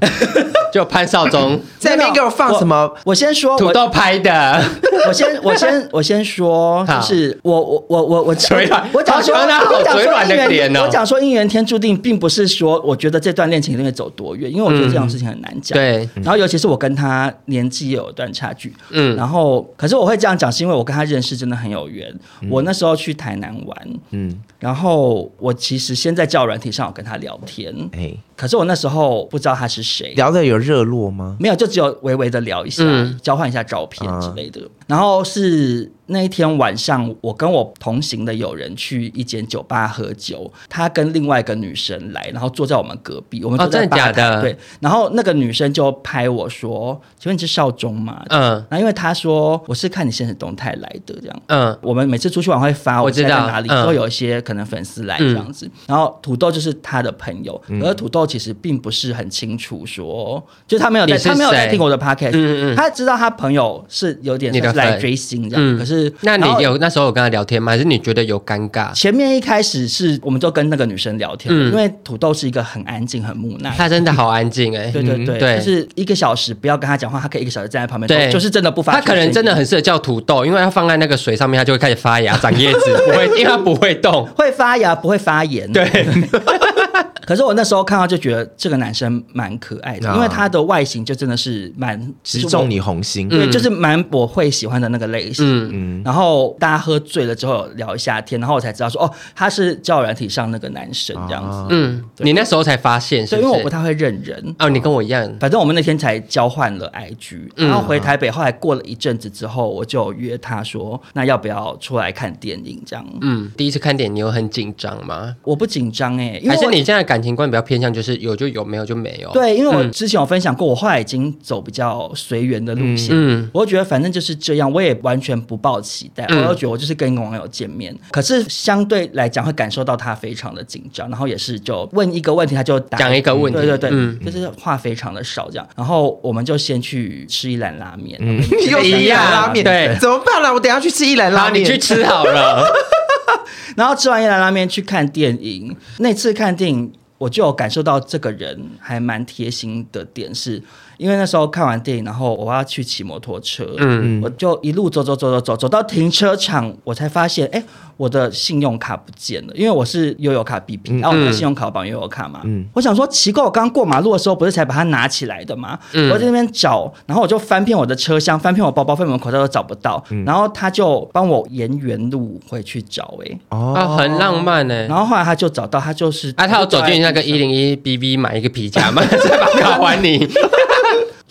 就潘少忠 在那边给我放什么？我，我先说土豆拍的。我先我先我先说，就是我我我我我嘴软，我讲说我讲说姻缘，我讲说姻缘天注定，并不是说我觉得这段恋情一定会走多远，因为我觉得这种事情很难讲。对，然后尤其是我跟他年纪也有一段差距，嗯，然后可是我会这样讲，是因为我跟他认识真的很有缘。我那时候去台南玩，嗯，然后我其实先在交友软体上我跟他聊天，哎，可是我那时候不知道他是谁，聊的有热络吗？没有，就只有微微的聊一下，交换一下照片之类的。然后是那一天晚上，我跟我同行的友人去一间酒吧喝酒，他跟另外一个女生来，然后坐在我们隔壁，我们坐在吧台，哦，真的假的？对。然后那个女生就拍我说：“请问你是少中吗？”嗯。然后因为他说我是看你现实动态来的，这样。嗯。我们每次出去玩会发，我知道在哪里，都有一些可能粉丝来这样子。嗯、然后土豆就是他的朋友，嗯、而土豆其实并不是很清楚说，就他没有在，他没有在听我的 podcast，嗯嗯，他知道他朋友是有点是来追星这样。嗯、可是，那你有那时候有跟他聊天吗？还是你觉得有尴尬？前面一开始是，我们就跟那个女生聊天，嗯、因为土豆是一个很安静、很木讷。他真的好安静哎、对 对，对就是一个小时不要跟他讲话，他可以一个小时站在旁边，对，就是真的不发。他可能真的很适合叫土豆，因为他放在那个水上面，他就会开始发芽、长叶子，不会，因为他不会动，会发芽不会发炎。对。可是我那时候看到就觉得这个男生蛮可爱的，因为他的外形就真的是蛮直中你红心，对，就是蛮我会喜欢的那个类型。嗯嗯。然后大家喝醉了之后聊一下天，然后我才知道说哦，他是交友软体上那个男生这样子。嗯，你那时候才发现，是因为我不太会认人。哦，你跟我一样。反正我们那天才交换了 IG，然后回台北，后来过了一阵子之后，我就约他说，那要不要出来看电影这样？嗯，第一次看电影你有很紧张吗？我不紧张哎，还是你现在感情观比较偏向就是有就有，没有就没有。对，因为我之前有分享过，我后来已经走比较随缘的路线。嗯，我觉得反正就是这样，我也完全不抱期待。我都觉得我就是跟一个网友见面，可是相对来讲会感受到他非常的紧张，然后也是就问一个问题他就讲一个问题，对对对，嗯，就是话非常的少这样。然后我们就先去吃一兰拉面，又一兰拉面，对，怎么办呢？我等下去吃一兰拉面，你去吃好了。然后吃完一兰拉面去看电影，那次看电影。我就有感受到这个人还蛮贴心的点是，因为那时候看完电影，然后我要去骑摩托车，嗯，我就一路走走走走走走到停车场，我才发现，哎，我的信用卡不见了，因为我是悠游卡 B B，然后我的信用卡绑悠游卡。嘛，嗯，我想说奇怪，我刚刚过马路的时候不是才把它拿起来的吗？嗯，我在那边找，然后我就翻遍我的车厢，翻遍我包包，翻遍我口袋都找不到，然后他就帮我沿原路回去找，哎，哦，很浪漫哎，然后后来他就找到，他就是，啊，他要走进那个一零一 BB 买一个皮夹嘛，再把卡还你。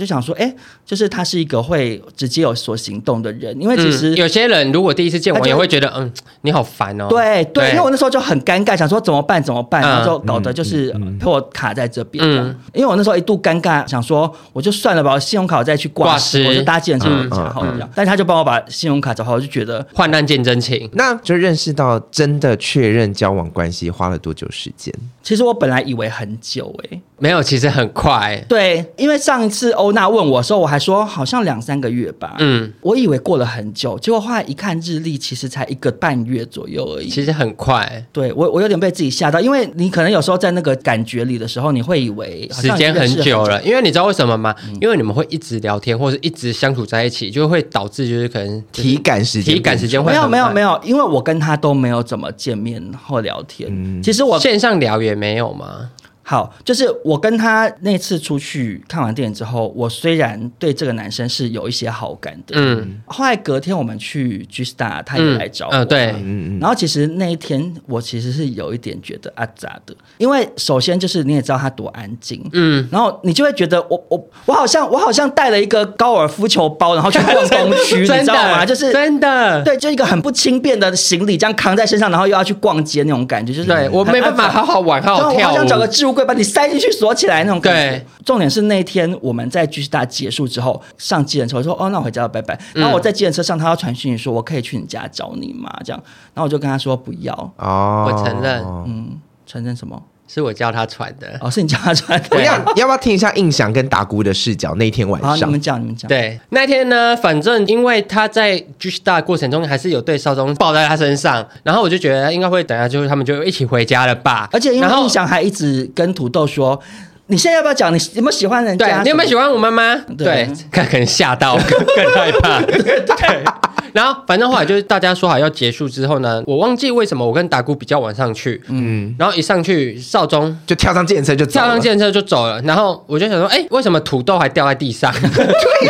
就想说，哎、欸，就是他是一个会直接有所行动的人，因为其实、嗯、有些人如果第一次见我，也会觉得，嗯，你好烦哦。对对，对因为我那时候就很尴尬，想说怎么办怎么办，然后就搞得就是陪我卡在这边。嗯，因为我那时候一度尴尬，想说我就算了吧，我信用卡再去挂失，我就搭计程车查好这样。但是他就帮我把信用卡找好，我就觉得患难见真情。那就认识到真的确认交往关系花了多久时间？其实我本来以为很久哎、欸，没有，其实很快。对，因为上一次欧娜问我的时候，我还说好像两三个月吧。嗯，我以为过了很久，结果后来一看日历，其实才一个半月左右而已。其实很快。对我，我有点被自己吓到，因为你可能有时候在那个感觉里的时候，你会以为时间很久了。因为你知道为什么吗？嗯、因为你们会一直聊天，或者一直相处在一起，就会导致就是可能体感时间、体感时间会没有没有没有，因为我跟他都没有怎么见面或聊天。嗯、其实我线上聊也。也没有吗？好，就是我跟他那次出去看完电影之后，我虽然对这个男生是有一些好感的，嗯，后来隔天我们去 G Star，他也来找我，嗯，对，嗯嗯，然后其实那一天我其实是有一点觉得阿杂的，因为首先就是你也知道他多安静，嗯，然后你就会觉得我我我好像我好像带了一个高尔夫球包，然后去逛东区，你知道吗？就是真的，对，就一个很不轻便的行李这样扛在身上，然后又要去逛街那种感觉，就是对我没办法好好玩，好好跳舞，我好想找个置物柜。把你塞进去锁起来那种感觉。对，重点是那天我们在 G Star 结束之后上计程车，我说哦，那我回家了，拜拜。然后我在计程车上，他要传讯息说，我可以去你家找你吗？这样，然后我就跟他说不要。哦，我承认，嗯，承认什么？是我叫他传的哦，是你叫他传的。我要要不要听一下印象跟达姑的视角？那天晚上，你们讲，你们讲。对，那天呢，反正因为他在 G Star 过程中还是有对少宗抱在他身上，然后我就觉得应该会等下就是他们就一起回家了吧。而且因为印象还一直跟土豆说，你现在要不要讲？你有没有喜欢人家？对，你有没有喜欢我妈妈？对，他可能吓到更 更害怕。对。然后反正后来就是大家说好要结束之后呢，我忘记为什么我跟达姑比较晚上去，嗯，然后一上去少宗就跳上健身车就跳上健身车就走了，然后我就想说，哎，为什么土豆还掉在地上？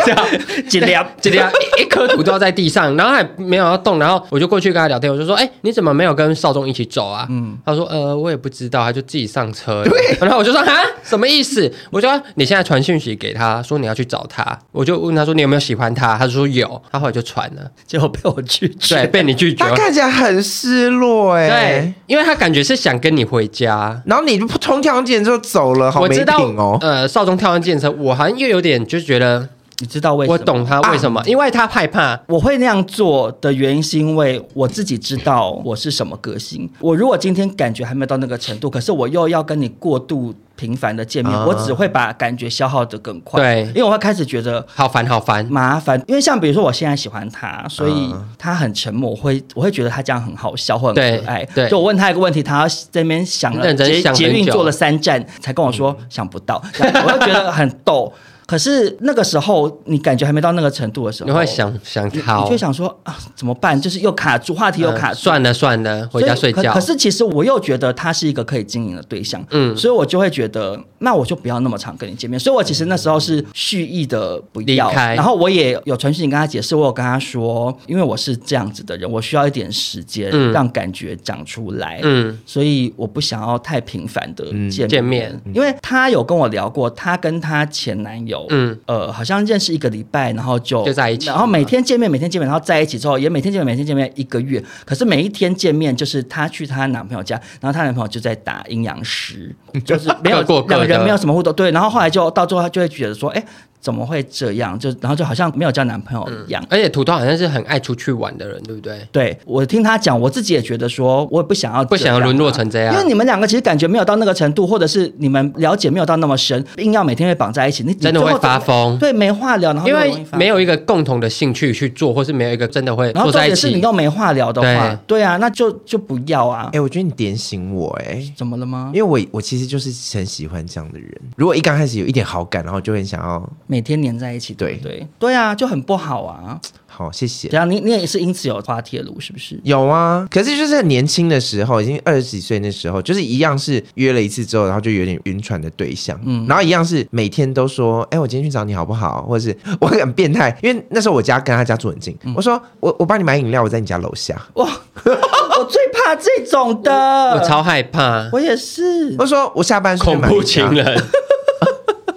这样几粒几粒一颗土豆在地上，然后还没有要动，然后我就过去跟他聊天，我就说，哎，你怎么没有跟少宗一起走啊？嗯，他说，呃，我也不知道，他就自己上车。对，然后我就说，啊，什么意思？我就说你现在传讯息给他说你要去找他，我就问他说你有没有喜欢他？他说有，他后来就传了。结果被我拒绝，对，被你拒绝，他看起来很失落哎，对，因为他感觉是想跟你回家，然后你就冲跳完计程车就走了，好没品哦。呃，少宗跳完计程车，我好像又有点就觉得。你知道为什么？我懂他为什么，啊、因为他害怕。我会那样做的原因，是因为我自己知道我是什么个性。我如果今天感觉还没有到那个程度，可是我又要跟你过度频繁的见面，嗯、我只会把感觉消耗的更快。对，因为我会开始觉得好烦，好烦，麻烦。因为像比如说，我现在喜欢他，所以他很沉默，我会我会觉得他这样很好笑或很可爱。对，就我问他一个问题，他要在那边想了捷捷运坐了三站才跟我说、嗯、想不到，我就觉得很逗。可是那个时候，你感觉还没到那个程度的时候，你会想想逃，你就想说啊，怎么办？就是又卡住，话题又卡住，算了算了，回家睡觉。可是其实我又觉得他是一个可以经营的对象，嗯，所以我就会觉得，那我就不要那么常跟你见面。所以我其实那时候是蓄意的不要，然后我也有传讯跟他解释，我有跟他说，因为我是这样子的人，我需要一点时间让感觉长出来，嗯，所以我不想要太频繁的见见面，因为他有跟我聊过，他跟他前男友。嗯，呃，好像认识一个礼拜，然后就就在一起，然后每天见面，每天见面，然后在一起之后也每天见面，每天见面一个月。可是每一天见面，就是她去她男朋友家，然后她男朋友就在打阴阳师，就是没有 两个人没有什么互动。对，然后后来就到最后，她就会觉得说，哎。怎么会这样？就然后就好像没有交男朋友一样。嗯、而且土豆好像是很爱出去玩的人，对不对？对，我听他讲，我自己也觉得说，我也不想要、啊、不想要沦落成这样。因为你们两个其实感觉没有到那个程度，或者是你们了解没有到那么深，硬要每天会绑在一起，你真的会发疯。对，没话聊，然后因为没有一个共同的兴趣去做，或是没有一个真的会坐在一起。然后重点是你又没话聊的话，对，对啊，那就就不要啊。哎、欸，我觉得你点醒我、欸，哎，怎么了吗？因为我我其实就是很喜欢这样的人。如果一刚开始有一点好感，然后就很想要每天黏在一起。对对对啊，就很不好啊。好，谢谢。对啊，你你也是因此有滑铁卢是不是？有啊，可是就是很年轻的时候，已经二十几岁那时候，就是一样是约了一次之后，然后就有点晕船的对象。嗯，然后一样是每天都说，哎，我今天去找你好不好？或者是 我很变态，因为那时候我家跟他家住很近，嗯、我说我我帮你买饮料，我在你家楼下。哇，我最怕这种的，我超害怕，我也是。我说我下班是恐怖情人。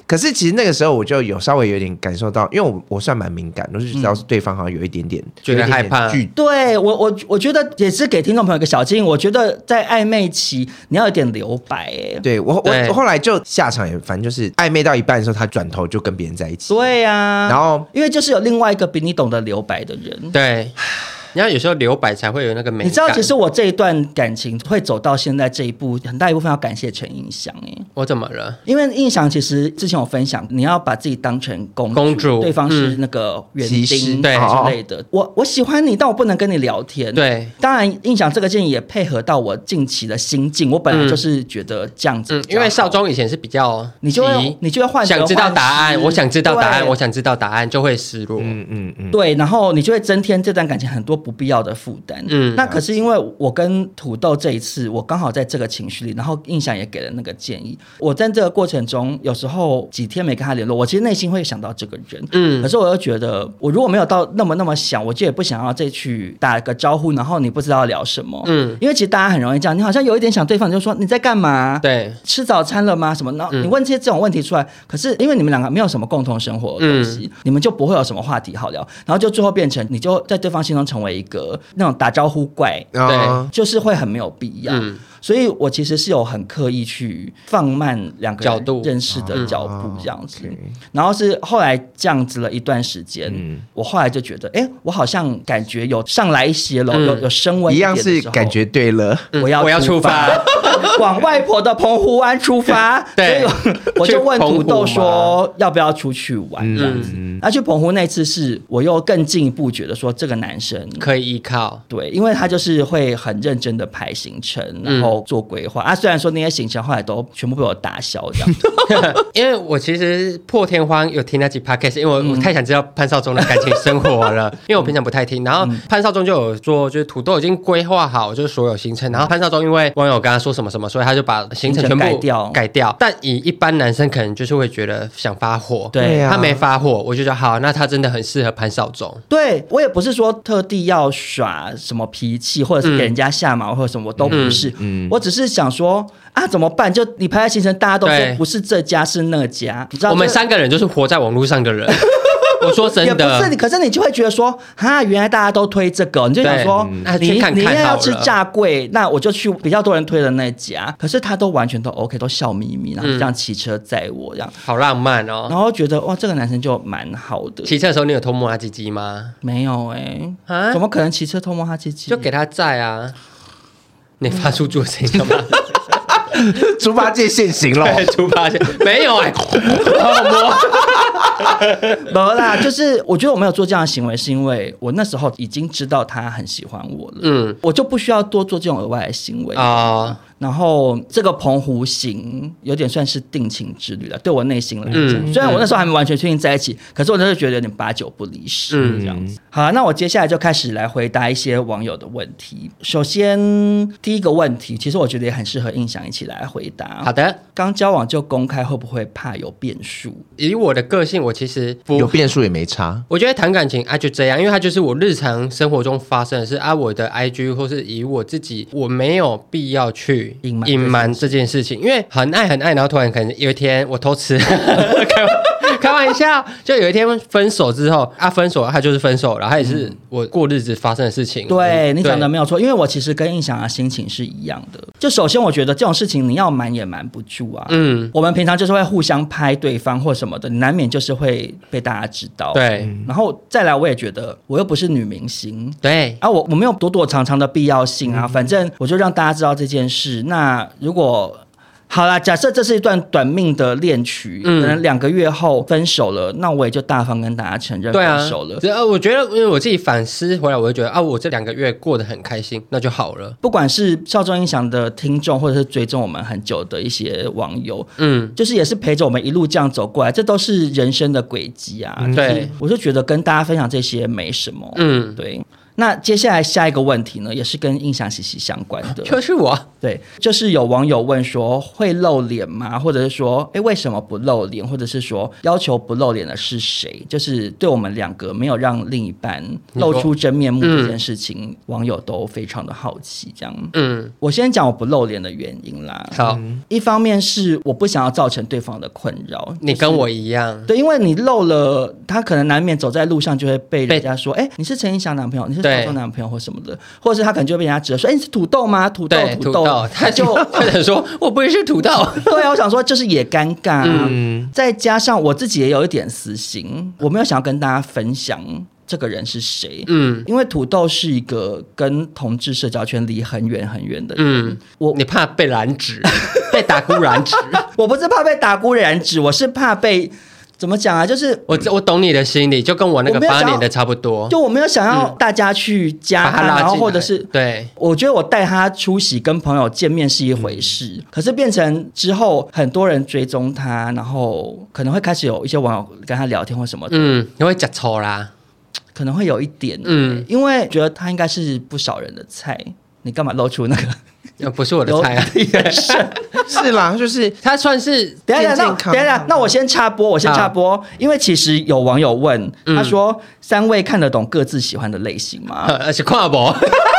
可是其实那个时候我就有稍微有点感受到，因为我我算蛮敏感，我就知道是对方好像有一点点觉得害怕。对我我我觉得也是给听众朋友一个小建议，我觉得在暧昧期你要有点留白。哎，对我我我后来就下场也反正就是暧昧到一半的时候，他转头就跟别人在一起。对呀，然后因为就是有另外一个比你懂得留白的人。对。你要有时候留白才会有那个美。你知道，其实我这一段感情会走到现在这一步，很大一部分要感谢陈印祥哎。我怎么了？因为印祥其实之前我分享，你要把自己当成公主，公主对方是那个园丁对之类的。我我喜欢你，但我不能跟你聊天。对，当然印祥这个建议也配合到我近期的心境。我本来就是觉得这样子，因为少中以前是比较，你就会你就会换想知道答案，我想知道答案，我想知道答案就会失落。嗯嗯嗯，对，然后你就会增添这段感情很多不必要的负担。嗯，那可是因为我跟土豆这一次，我刚好在这个情绪里，然后印象也给了那个建议。我在这个过程中，有时候几天没跟他联络，我其实内心会想到这个人。嗯，可是我又觉得，我如果没有到那么那么想，我就也不想要再去打个招呼，然后你不知道聊什么。嗯，因为其实大家很容易这样，你好像有一点想对方，就说你在干嘛？对，吃早餐了吗？什么？然后你问这些这种问题出来，可是因为你们两个没有什么共同生活的东西，你们就不会有什么话题好聊，然后就最后变成你就在对方心中成为一个那种打招呼怪，对，就是会很没有必要。所以我其实是有很刻意去放慢两个角度。认识的脚步这样子，然后是后来这样子了一段时间，我后来就觉得，哎，我好像感觉有上来一些了，有有升温一样是感觉对了，我要 我要出发，往外婆的澎湖湾出发。对，我就问土豆说要不要出去玩这样子。那去澎湖那次是我又更进一步觉得说这个男生可以依靠，对，因为他就是会很认真的排行程，然后。做规划啊，虽然说那些行程后来都全部被我打消这样，因为我其实破天荒有听那集 podcast，因为我我太想知道潘少忠的感情生活了，因为我平常不太听。然后潘少忠就有说，就是土豆已经规划好就是所有行程，然后潘少忠因为网友跟他说什么什么，所以他就把行程全部改掉改掉。但以一般男生可能就是会觉得想发火，对他没发火，我就觉得好，那他真的很适合潘少忠。对我也不是说特地要耍什么脾气，或者是给人家下马或者什么，我都不是，嗯。我只是想说啊，怎么办？就你排在行程，大家都说不是这家是那家，你知道？我们三个人就是活在网络上的人。我说真的，也不是你，可是你就会觉得说，哈，原来大家都推这个，你就想说，你你要吃炸贵，那我就去比较多人推的那家。可是他都完全都 OK，都笑眯眯，然后这样骑车载我，这样好浪漫哦。然后觉得哇，这个男生就蛮好的。骑车的时候你有偷摸他鸡鸡吗？没有哎，啊，怎么可能骑车偷摸他鸡鸡？就给他载啊。你发出助声音了吗？猪八戒现形了，猪八戒没有哎、欸，没啦，就是我觉得我没有做这样的行为，是因为我那时候已经知道他很喜欢我了，嗯，我就不需要多做这种额外的行为啊。然后这个澎湖行有点算是定情之旅了，对我内心来讲，嗯、虽然我那时候还没完全确定在一起，嗯、可是我真的觉得有点八九不离十、嗯、这样子。好，那我接下来就开始来回答一些网友的问题。首先第一个问题，其实我觉得也很适合印象一起来回答。好的，刚交往就公开，会不会怕有变数？以我的个性，我其实不有变数也没差。我觉得谈感情啊就这样，因为它就是我日常生活中发生的事啊，我的 IG 或是以我自己，我没有必要去隐瞒隐瞒。这件事情，因为很爱很爱，然后突然可能有一天我偷吃，开玩开玩笑，就有一天分手之后啊，分手他就是分手，然后他也是我过日子发生的事情。对，你讲的没有错，因为我其实跟印象的心情是一样的。就首先我觉得这种事情你要瞒也瞒不住啊。嗯，我们平常就是会互相拍对方或什么的，难免就是会被大家知道。对，然后再来我也觉得我又不是女明星，对啊，我我没有躲躲藏藏的必要性啊，反正我就让大家知道这件事。那如果好啦，假设这是一段短命的恋曲，嗯、可能两个月后分手了，那我也就大方跟大家承认分手了。对啊，我觉得，因为我自己反思回来，我就觉得啊，我这两个月过得很开心，那就好了。不管是少中音响的听众，或者是追踪我们很久的一些网友，嗯，就是也是陪着我们一路这样走过来，这都是人生的轨迹啊。对，我就觉得跟大家分享这些没什么。嗯，对。那接下来下一个问题呢，也是跟印象息息相关的。就是我，对，就是有网友问说会露脸吗？或者是说，哎，为什么不露脸？或者是说要求不露脸的是谁？就是对我们两个没有让另一半露出真面目这件事情，嗯、网友都非常的好奇。这样，嗯，我先讲我不露脸的原因啦。好，一方面是我不想要造成对方的困扰。就是、你跟我一样，对，因为你露了，他可能难免走在路上就会被人家说，哎，你是陈意祥男朋友，你是。对，男朋友或什么的，或者是他可能就被人家指了说：“哎，你是土豆吗？土豆，土豆。” 他就他就说：“我不是土豆。”对啊，我想说就是也尴尬。嗯，再加上我自己也有一点私心，我没有想要跟大家分享这个人是谁。嗯，因为土豆是一个跟同志社交圈离很远很远的人。嗯，我你怕被染指，被打姑染指？我不是怕被打姑染指，我是怕被。怎么讲啊？就是我我懂你的心理，就跟我那个八年的差不多。就我没有想要大家去加他，然后或者是对，我觉得我带他出席跟朋友见面是一回事，可是变成之后很多人追踪他，然后可能会开始有一些网友跟他聊天或什么的。嗯，你会假抽啦，可能会有一点。嗯，因为觉得他应该是不少人的菜。你干嘛露出那个？那不是我的菜啊！是是啦，就是 他算是等下等下等下，那我先插播，我先插播，因为其实有网友问，他说三位看得懂各自喜欢的类型吗？而且跨博。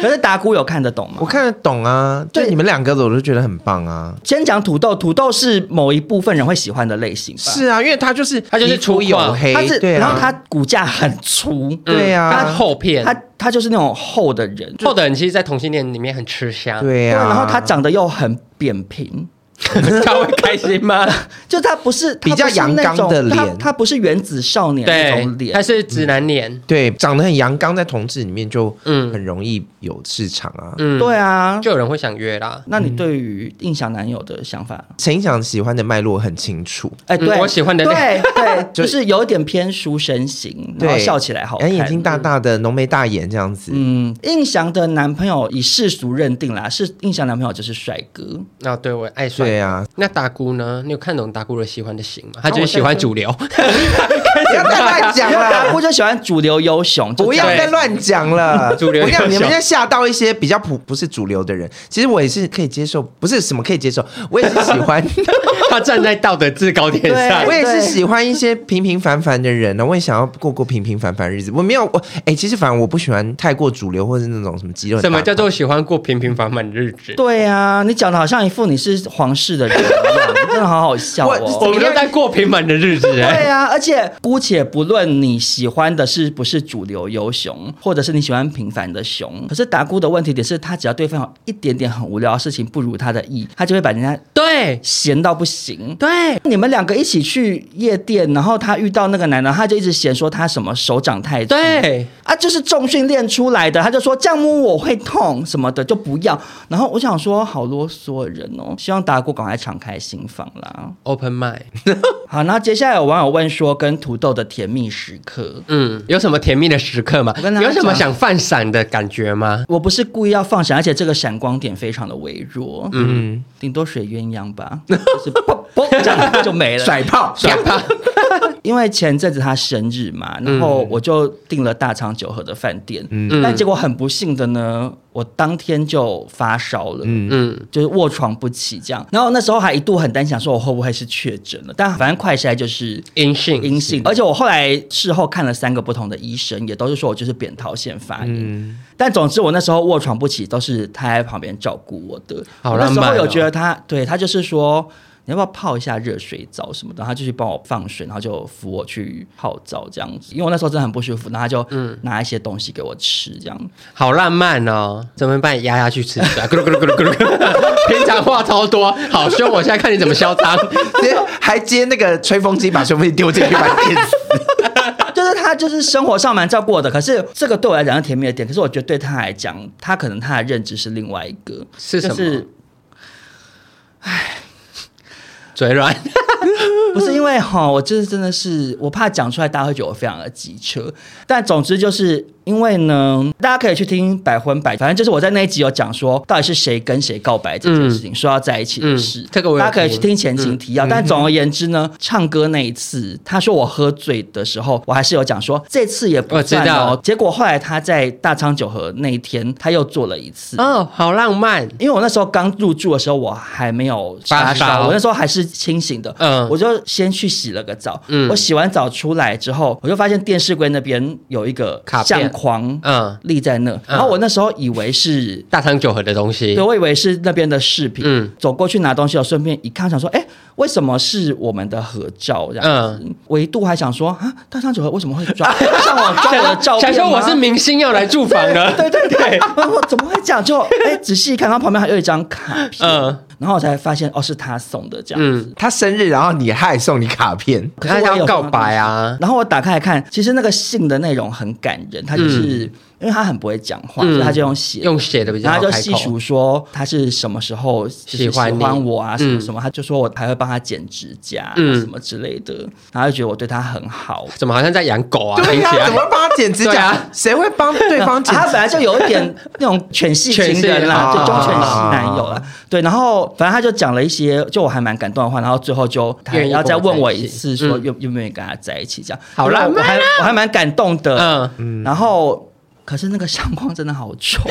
可是达姑有看得懂吗？我看得懂啊，对你们两个的我都觉得很棒啊。先讲土豆，土豆是某一部分人会喜欢的类型吧？是啊，因为他就是他就是粗黝黑，它是对，然后他骨架很粗，对啊，他厚片，他他就是那种厚的人，厚的人其实，在同性恋里面很吃香，对啊，然后他长得又很扁平。他会开心吗？就他不是比较阳刚的脸，他不是原子少年那种脸，他是直男脸。对，长得很阳刚，在同志里面就嗯很容易有市场啊。嗯，对啊，就有人会想约啦。那你对于印象男友的想法？陈印象喜欢的脉络很清楚。哎，对，我喜欢的对 对，就是有一点偏书生型，然后笑起来好看，眼睛大大的，浓眉大眼这样子。嗯，印象的男朋友以世俗认定啦，是印象男朋友就是帅哥。那，对我爱帅。对啊，那大姑呢？你有看懂大姑的喜欢的型吗？他就是喜欢主流。不要再乱讲了，达菇就喜欢主流优雄。不要再乱讲了，主流。我讲你们现在吓到一些比较普不是主流的人，其实我也是可以接受，不是什么可以接受，我也是喜欢。他站在道德制高点上，我也是喜欢一些平平凡凡的人呢。我也想要过过平平凡凡日子。我没有我哎，其实反正我不喜欢太过主流或者是那种什么肌肉。什么叫做喜欢过平平凡凡的日子？对啊，你讲的好像一副你是皇室的人一样，真的好好笑哦。我们都在过平凡的日子。对啊，而且姑且不论你喜欢的是不是主流优熊，或者是你喜欢平凡的熊，可是达姑的问题点是他只要对方有一点点很无聊的事情不如他的意，他就会把人家对闲到不行。对，你们两个一起去夜店，然后他遇到那个男的，他就一直嫌说他什么手掌太粗。对啊，就是重训练出来的，他就说这样摸我会痛什么的，就不要。然后我想说，好啰嗦的人哦，希望达菇赶快敞开心房啦，Open mind。好，然后接下来有网友问说，跟土豆的甜蜜时刻，嗯，有什么甜蜜的时刻吗？有什么想放闪的感觉吗？我不是故意要放闪，而且这个闪光点非常的微弱，嗯，顶多水鸳鸯吧，就是砰砰这样就没了，甩 炮甩炮。因为前阵子他生日嘛，然后我就订了大昌九和的饭店，嗯，但结果很不幸的呢。我当天就发烧了，嗯嗯，就是卧床不起这样。然后那时候还一度很担心，说我会不会是确诊了？但反正快筛就是阴性，阴性。而且我后来事后看了三个不同的医生，也都是说我就是扁桃腺发炎。嗯、但总之我那时候卧床不起，都是他在旁边照顾我的。好浪漫哦。那时候有觉得他对他就是说。你要不要泡一下热水澡什么的？他就去帮我放水，然后就扶我去泡澡这样子。因为我那时候真的很不舒服，然后他就嗯拿一些东西给我吃，这样、嗯、好浪漫哦！怎么把你压下去吃？咕噜咕噜咕噜咕噜！平常话超多，好凶！我现在看你怎么嚣张，接还接那个吹风机，把吹风机丢进去把电死。就是他就是生活上蛮照顾我的，可是这个对我来讲是甜蜜的点，可是我觉得对他来讲，他可能他的认知是另外一个是什么？就是、唉。嘴软，不是因为哈，我就是真的是我怕讲出来，大家会觉得我非常的机车。但总之就是。因为呢，大家可以去听百分百，反正就是我在那一集有讲说，到底是谁跟谁告白这件事情，嗯、说要在一起的事。嗯、这个我大家可以去听前情提要。嗯、但总而言之呢，嗯、唱歌那一次，他说我喝醉的时候，我还是有讲说这次也不算哦。结果后来他在大昌酒和那一天，他又做了一次。哦，好浪漫。因为我那时候刚入住的时候，我还没有发烧，我那时候还是清醒的。嗯，我就先去洗了个澡。嗯，我洗完澡出来之后，我就发现电视柜那边有一个相框，嗯，立在那，然后我那时候以为是大昌九和的东西，对，我以为是那边的饰品，嗯，走过去拿东西，我顺便一看，想说，哎，为什么是我们的合照这样子？我一度还想说，啊，大昌九和为什么会抓上网抓我的照片？想说我是明星要来住房的，对对对，我怎么会这样？就哎，仔细一看，然后旁边还有一张卡片。然后我才发现哦是他送的这样子。他生日，然后你还送你卡片，可是他要告白啊。然后我打开来看，其实那个信的内容很感人，他就是。因为他很不会讲话，所以他就用写，用写的比较好。然后他就细数说他是什么时候喜欢我啊，什么什么，他就说我还会帮他剪指甲，什么之类的。然后就觉得我对他很好，怎么好像在养狗啊？对呀，怎么帮他剪指甲？谁会帮对方剪？他本来就有一点那种犬系情人啦，就忠犬系男友啦。对，然后反正他就讲了一些，就我还蛮感动的话。然后最后就他要再问我一次，说愿愿不愿意跟他在一起这样。好了，我还我还蛮感动的。嗯，然后。可是那个相框真的好丑！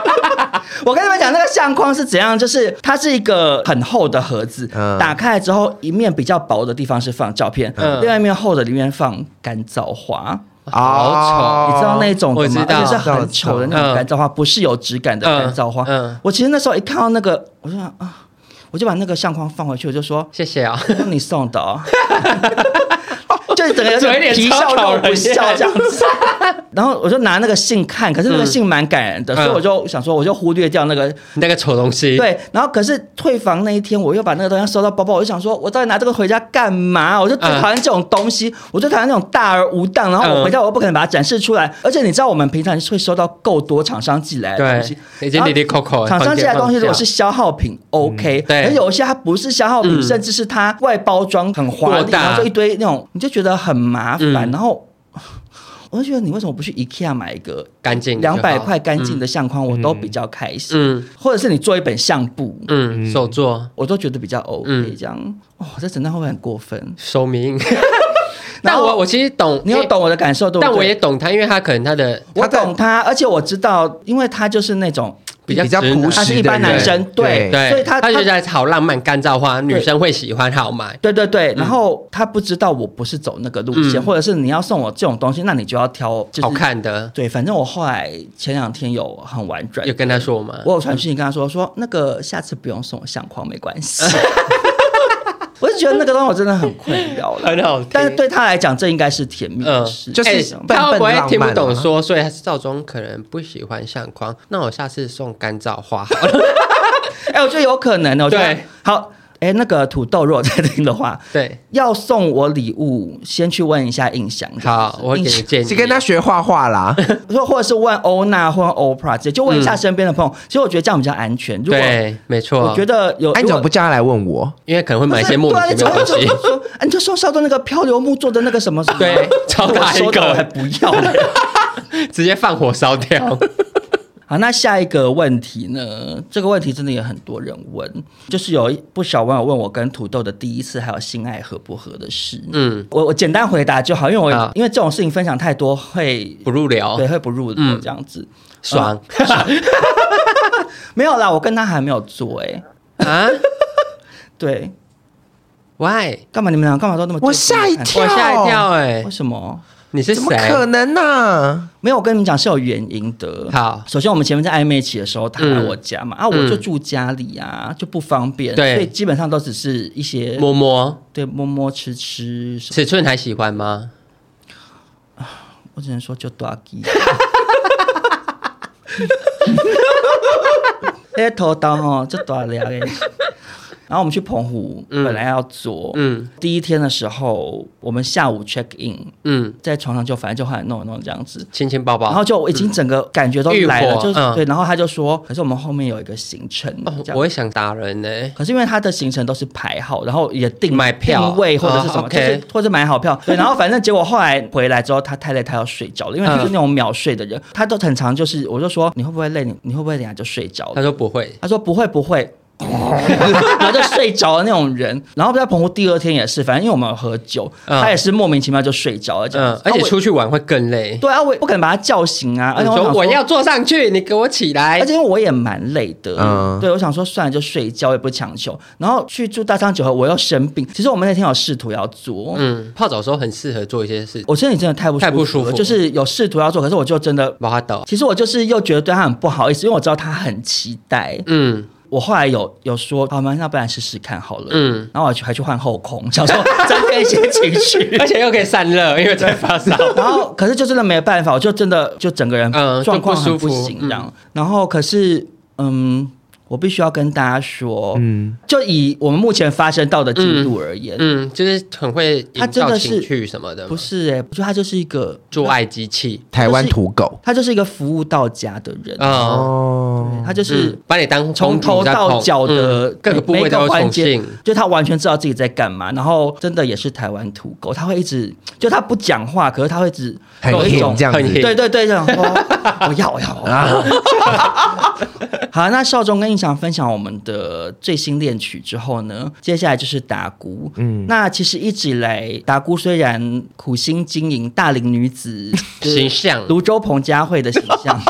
我跟你们讲，那个相框是怎样？就是它是一个很厚的盒子，嗯、打开来之后，一面比较薄的地方是放照片，嗯、另外一面厚的里面放干燥花，好丑！哦、你知道那种的吗？而且是很丑的那种干燥花，嗯、不是有质感的干燥花。我其实那时候一看到那个，我就想啊，我就把那个相框放回去，我就说谢谢啊，你送的、哦。就是整个有点皮笑肉不笑这样子，然后我就拿那个信看，可是那个信蛮感人的，所以我就想说，我就忽略掉那个那个丑东西。对，然后可是退房那一天，我又把那个东西收到包包，我就想说，我到底拿这个回家干嘛？我就最讨厌这种东西，我就讨厌那种大而无当，然后我回家我又不可能把它展示出来。而且你知道，我们平常会收到够多厂商寄来的东西，已经滴滴扣扣。厂商寄来的东西如果是消耗品，OK，对，而有一些它不是消耗品，甚至是它外包装很华丽，然后就一堆那种，你就觉得很麻烦。然后我就觉得你为什么不去 IKEA 买一个干净两百块干净的相框，我都比较开心。嗯，或者是你做一本相簿，嗯，手作，我都觉得比较 OK。这样，哇，这整段会不会很过分？收明。但我我其实懂，你有懂我的感受，但我也懂他，因为他可能他的我懂他，而且我知道，因为他就是那种。比较朴实，他是一般男生，对，所以他他就在好浪漫干燥花，女生会喜欢，好嘛。对对对，然后他不知道我不是走那个路线，或者是你要送我这种东西，那你就要挑好看的。对，反正我后来前两天有很婉转，有跟他说吗？我有传讯息跟他说，说那个下次不用送我相框，没关系。我是觉得那个东西我真的很困扰，很好，但是对他来讲，这应该是甜蜜的事。就是他会不会听不懂说，所以赵忠可能不喜欢相框。那我下次送干燥花好了。哎，我觉得有可能哦。对，好。哎，那个土豆，如果在听的话，对，要送我礼物，先去问一下印象。好，我给你建议，去跟他学画画啦。说 或者是问欧娜或者 Oprah，就问一下身边的朋友。其实我觉得这样比较安全。对，没错。我觉得有，你怎么不叫他来问我？因为可能会买一些莫名其妙的东西。说，你就说烧的那个漂流木做的那个什么什么，对，超大一个，还不要，直接放火烧掉。好，那下一个问题呢？这个问题真的有很多人问，就是有不少网友问我跟土豆的第一次还有性爱合不合的事。嗯，我我简单回答就好，因为我好因为这种事情分享太多会不入流，对，会不入流这样子。嗯、爽，没有啦，我跟他还没有做哎、欸。啊？对？Why？干嘛你们俩干嘛都那么？我吓一跳，我吓一跳哎、欸！为什么？你是谁？怎么可能呢、啊？没有，我跟你们讲是有原因的。好，首先我们前面在暧昧期的时候，他来我家嘛，嗯、啊，我就住家里啊，就不方便，对，所以基本上都只是一些摸摸，对，摸摸吃吃。尺寸还喜欢吗？我只能说就大鸡。哎，头刀哦，就大两个。然后我们去澎湖，本来要做，嗯，第一天的时候，我们下午 check in，嗯，在床上就反正就后来弄一弄这样子，亲亲抱抱，然后就我已经整个感觉都来了，就对，然后他就说，可是我们后面有一个行程，我也想打人呢，可是因为他的行程都是排好，然后也订买票。位或者是什么，就是或者买好票，对，然后反正结果后来回来之后，他太累，他要睡着了，因为他是那种秒睡的人，他都很常就是，我就说你会不会累，你你会不会等下就睡着了？他说不会，他说不会不会。然后就睡着了那种人，然后在澎湖第二天也是，反正因为我们有喝酒，他也是莫名其妙就睡着了，这样。而且出去玩会更累。对啊，我不可能把他叫醒啊。而且说我要坐上去，你给我起来。而且因为我也蛮累的，嗯，对，我想说算了就睡觉，也不强求。然后去住大昌酒和，我又生病。其实我们那天有试图要做，嗯，泡澡的时候很适合做一些事。我身体真的太不太不舒服，就是有试图要做，可是我就真的把他倒。其实我就是又觉得对他很不好意思，因为我知道他很期待，嗯。我后来有有说，好吗？那不然试试看好了。嗯，然后我去还去换后空，想说增添一些情绪，而且又可以散热，因为在发烧。然后可是就真的没有办法，我就真的就整个人状况很不行这样。然后可是嗯，我必须要跟大家说，嗯，就以我们目前发生到的进度而言，嗯，嗯，就是很会他真的是去什么的，不是哎、欸，我觉得他就是一个做爱机器，台湾土狗，他就是一个服务到家的人。哦，他就是把你当从头到脚的各个部位都环节，就他完全知道自己在干嘛，然后真的也是台湾土狗，他会一直就他不讲话，可是他会一直有一种这样子，对对对，这样。说我要我要啊。好，那少中跟胤翔分享我们的最新恋曲之后呢，接下来就是达姑。嗯，那其实一直以来，达姑虽然苦心经营大龄女子 形象，泸州彭佳慧的形象。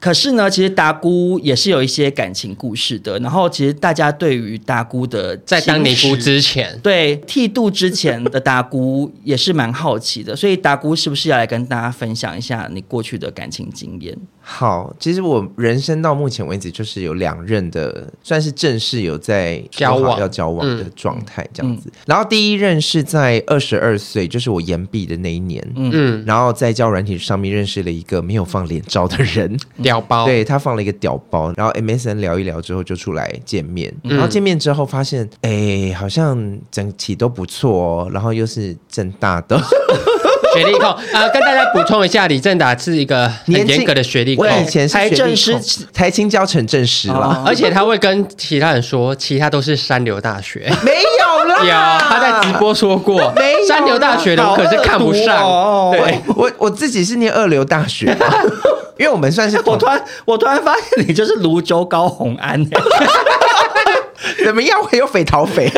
可是呢，其实达姑也是有一些感情故事的。然后，其实大家对于达姑的在当尼姑之前，对剃度之前的达姑也是蛮好奇的。所以，达姑是不是要来跟大家分享一下你过去的感情经验？好，其实我人生到目前为止就是有两任的，算是正式有在交往。要交往的状态这样子。嗯。嗯、然后第一任是在二十二岁，就是我延毕的那一年，嗯，然后在交友软体上面认识了一个没有放脸照的人，屌包，对，他放了一个屌包，然后 MSN 聊一聊之后就出来见面，嗯、然后见面之后发现，哎，好像整体都不错哦，然后又是正大的。学历控啊，跟大家补充一下，李正达是一个很严格的学历控。我以前是学历控，台清交成正师了，而且他会跟其他人说，其他都是三流大学。没有啦，有他在直播说过，没有三流大学的我可是看不上。对，我我自己是念二流大学，因为我们算是我突然我突然发现你就是泸州高红安，怎么样？会有匪逃匪？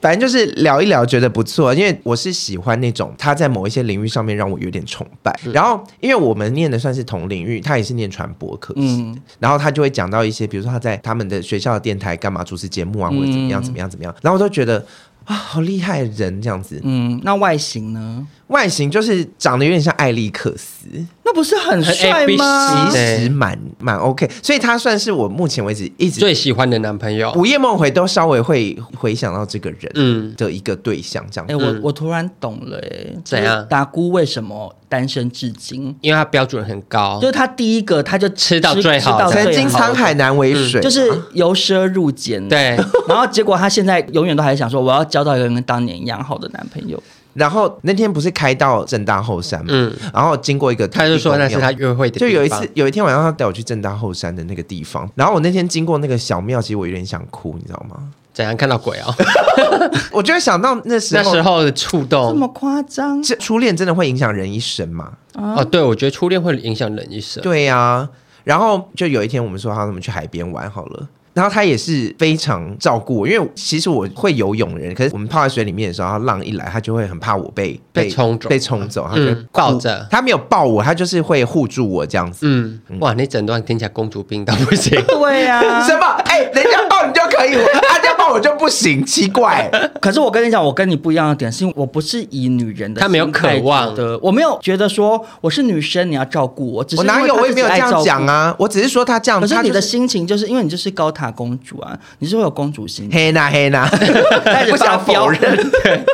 反正就是聊一聊，觉得不错，因为我是喜欢那种他在某一些领域上面让我有点崇拜。然后，因为我们念的算是同领域，他也是念传播科系，然后他就会讲到一些，比如说他在他们的学校的电台干嘛主持节目啊，或者怎么样怎么样怎么样，然后我都觉得啊，好厉害的人这样子。嗯，那外形呢？外形就是长得有点像艾利克斯，那不是很帅吗？其实蛮蛮 OK，所以他算是我目前为止一直最喜欢的男朋友。午夜梦回都稍微会回想到这个人，嗯，的一个对象这样。哎，我我突然懂了，哎，怎样？达姑为什么单身至今？因为他标准很高，就是他第一个他就吃到最好，曾经沧海难为水，就是由奢入俭。对，然后结果他现在永远都还想说，我要交到一个跟当年一样好的男朋友。然后那天不是开到正大后山嘛，嗯，然后经过一个，他就说那是他约会的地方。就有一次，有一天晚上他带我去正大后山的那个地方，然后我那天经过那个小庙，其实我有点想哭，你知道吗？怎样看到鬼啊？我就会想到那时候那时候的触动，这么夸张？这初恋真的会影响人一生吗？哦，对，我觉得初恋会影响人一生。对呀、啊，然后就有一天我们说好，我们去海边玩好了。然后他也是非常照顾我，因为其实我会游泳的人，可是我们泡在水里面的时候，他浪一来，他就会很怕我被被冲走，被冲走，他就抱着。他没有抱我，他就是会护住我这样子。嗯，哇，那整段听起来公主病到不行。对呀，什么？哎，人家抱你就可以，他我就不行，奇怪。可是我跟你讲，我跟你不一样的点是，因为我不是以女人的，他没有渴望的，我没有觉得说我是女生，你要照顾我。我哪有？我也没有这样讲啊，我只是说他这样。可是你的心情就是因为你就是高塔公主啊。你是会有公主心，黑娜黑娜，不想否认。对，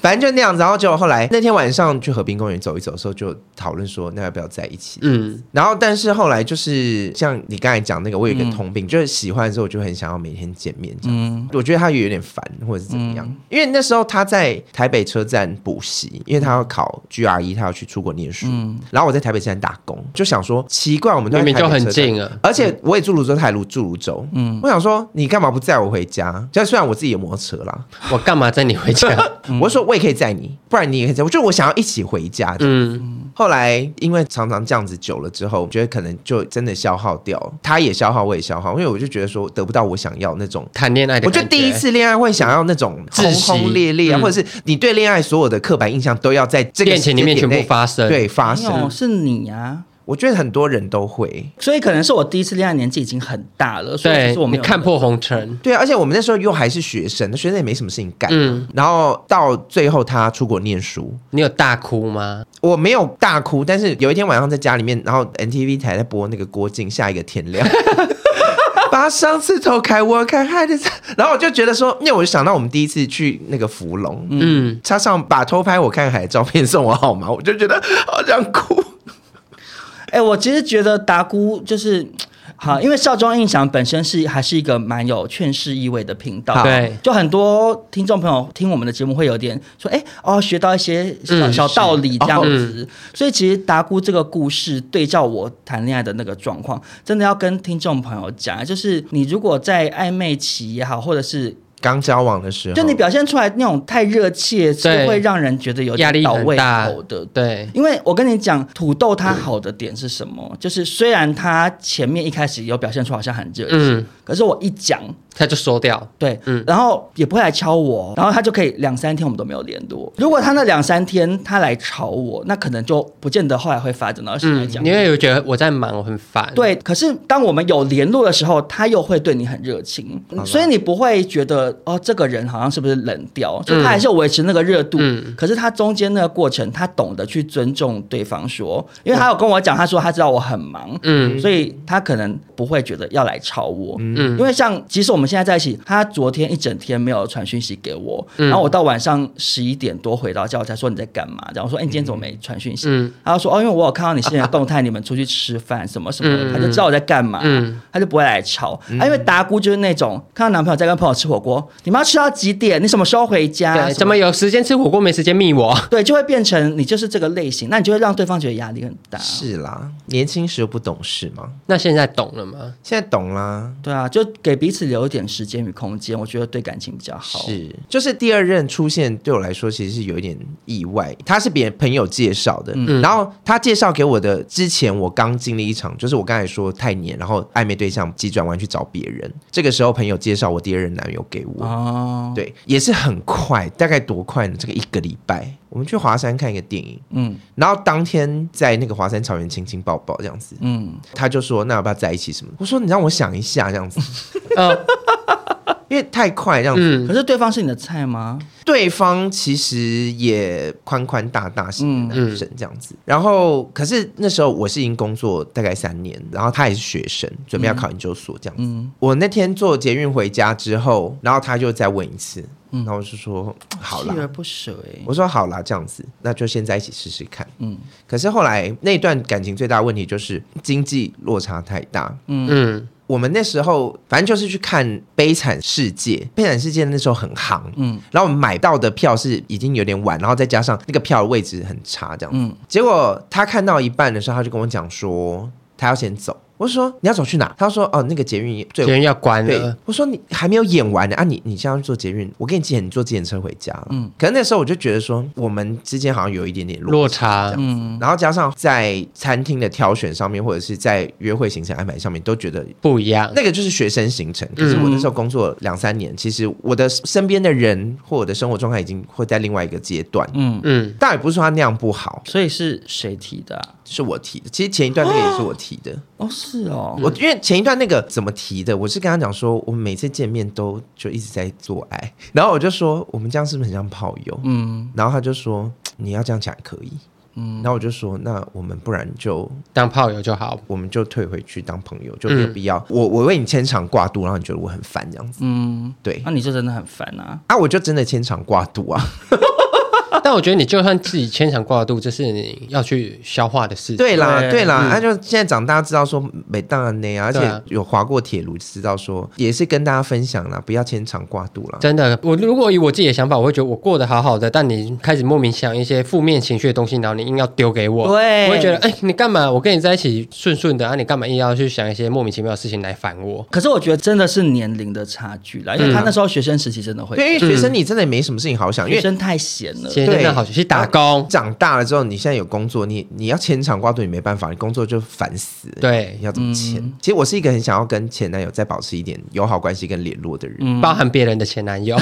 反正就那样子。然后结果后来那天晚上去河滨公园走一走的时候，就讨论说那要不要在一起。嗯，然后但是后来就是像你刚才讲那个，我有一个通病，就是喜欢的时候我就很想要每天见面这样子。我觉得他也有点烦或者是怎么样，因为那时候他在台北车站补习，因为他要考 GRE，他要去出国念书。然后我在台北车站打工，就想说奇怪，我们对面就很近啊，而且我也住泸州，他也住泸州。嗯，我想说你。你干嘛不载我回家？就虽然我自己有摩托车啦，我干嘛载你回家？我说我也可以载你，不然你也可以载。我就我想要一起回家。嗯，后来因为常常这样子久了之后，我觉得可能就真的消耗掉，他也消耗，我也消耗。因为我就觉得说得不到我想要那种谈恋爱的。我觉得第一次恋爱会想要那种轰轰烈烈啊，或者是你对恋爱所有的刻板印象都要在这个恋情里面全部发生。对，发生是你呀。我觉得很多人都会，所以可能是我第一次恋爱年纪已经很大了，所以我们看破红尘。对啊，而且我们那时候又还是学生，学生也没什么事情干。嗯，然后到最后他出国念书，你有大哭吗？我没有大哭，但是有一天晚上在家里面，然后 NTV 台在播那个郭靖《下一个天亮》，把上次偷开我看海的，然后我就觉得说，因为我就想到我们第一次去那个福隆，嗯，他上把偷拍我看海的照片送我好吗？我就觉得好想哭。哎、欸，我其实觉得达姑就是，好，因为少中印象本身是还是一个蛮有劝世意味的频道，对，就很多听众朋友听我们的节目会有点说，哎，哦，学到一些小小道理这样子。嗯、所以其实达姑这个故事对照我谈恋爱的那个状况，真的要跟听众朋友讲，就是你如果在暧昧期也好，或者是。刚交往的时候，就你表现出来那种太热切，是会让人觉得有点倒胃口的。对，因为我跟你讲，土豆它好的点是什么？嗯、就是虽然它前面一开始有表现出好像很热情，嗯、可是我一讲。他就收掉，对，嗯，然后也不会来敲我，然后他就可以两三天我们都没有联络。如果他那两三天他来吵我，那可能就不见得后来会发展到现在这样。因为我觉得我在忙，我很烦。对，可是当我们有联络的时候，他又会对你很热情，所以你不会觉得哦，这个人好像是不是冷掉？就他还是有维持那个热度，可是他中间那个过程，他懂得去尊重对方，说，因为他有跟我讲，他说他知道我很忙，嗯，所以他可能不会觉得要来吵我，嗯，因为像即使我们。现在在一起，他昨天一整天没有传讯息给我，然后我到晚上十一点多回到家，我才说你在干嘛？然后说，哎，你今天怎么没传讯息？他就说，哦，因为我有看到你现在动态，你们出去吃饭什么什么的，他就知道我在干嘛，他就不会来吵。啊，因为达姑就是那种看到男朋友在跟朋友吃火锅，你们要吃到几点？你什么时候回家？怎么有时间吃火锅没时间密我？对，就会变成你就是这个类型，那你就会让对方觉得压力很大。是啦，年轻时又不懂事嘛。那现在懂了吗？现在懂啦。对啊，就给彼此留一点时间与空间。我觉得对感情比较好，是。就是第二任出现对我来说其实是有一点意外，他是别人朋友介绍的，嗯、然后他介绍给我的之前，我刚经历一场，就是我刚才说太黏，然后暧昧对象急转弯去找别人，这个时候朋友介绍我第二任男友给我，哦，对，也是很快，大概多快呢？这个一个礼拜，我们去华山看一个电影，嗯，然后当天在那个华山草原亲亲抱抱这样子，嗯，他就说那要不要在一起什么？我说你让我想一下这样子，嗯。因为太快这样子，嗯、可是对方是你的菜吗？对方其实也宽宽大大型的男生这样子，嗯、然后可是那时候我是已经工作大概三年，然后他也是学生，准备要考研究所这样子。嗯、我那天坐捷运回家之后，然后他就再问一次，嗯、然后我就说好了，锲而不舍哎，我说好了这样子，那就现在一起试试看。嗯，可是后来那段感情最大的问题就是经济落差太大。嗯。嗯我们那时候反正就是去看《悲惨世界》，《悲惨世界》那时候很夯，嗯，然后我们买到的票是已经有点晚，然后再加上那个票的位置很差，这样子，嗯，结果他看到一半的时候，他就跟我讲说，他要先走。我说你要走去哪？他说哦，那个捷运捷运要关了。我说你还没有演完呢啊！你你现在要坐捷运，我给你借，你坐自行车回家。嗯，可能那时候我就觉得说，我们之间好像有一点点落差，嗯，然后加上在餐厅的挑选上面，或者是在约会行程安排上面，都觉得不一样。那个就是学生行程，可是我那时候工作两三年，其实我的身边的人或我的生活状态已经会在另外一个阶段。嗯嗯，但也不是说他那样不好。所以是谁提的？是我提的。其实前一段那个也是我提的。哦，是哦，我。因为前一段那个怎么提的，我是跟他讲说，我们每次见面都就一直在做爱，然后我就说，我们这样是不是很像炮友？嗯，然后他就说，你要这样讲也可以，嗯，然后我就说，那我们不然就当炮友就好，我们就退回去当朋友，就没有必要。嗯、我我为你牵肠挂肚，然后你觉得我很烦这样子，嗯，对，那、啊、你就真的很烦啊，啊，我就真的牵肠挂肚啊。但我觉得你就算自己牵肠挂肚，这是你要去消化的事情。对啦，对啦，他就现在长大知道说没当然那样，而且有滑过铁路，知道说也是跟大家分享啦，不要牵肠挂肚了。真的，我如果以我自己的想法，我会觉得我过得好好的，但你开始莫名想一些负面情绪的东西，然后你硬要丢给我，对，我会觉得，哎，你干嘛？我跟你在一起顺顺的啊，你干嘛硬要去想一些莫名其妙的事情来烦我？可是我觉得真的是年龄的差距啦，因为他那时候学生时期真的会，对，因为学生你真的没什么事情好想，因为学生太闲了，对去打工。长大了之后，你现在有工作，你你要牵肠挂肚，你没办法，你工作就烦死。对，要怎么牵？其实我是一个很想要跟前男友再保持一点友好关系跟联络的人，包含别人的前男友。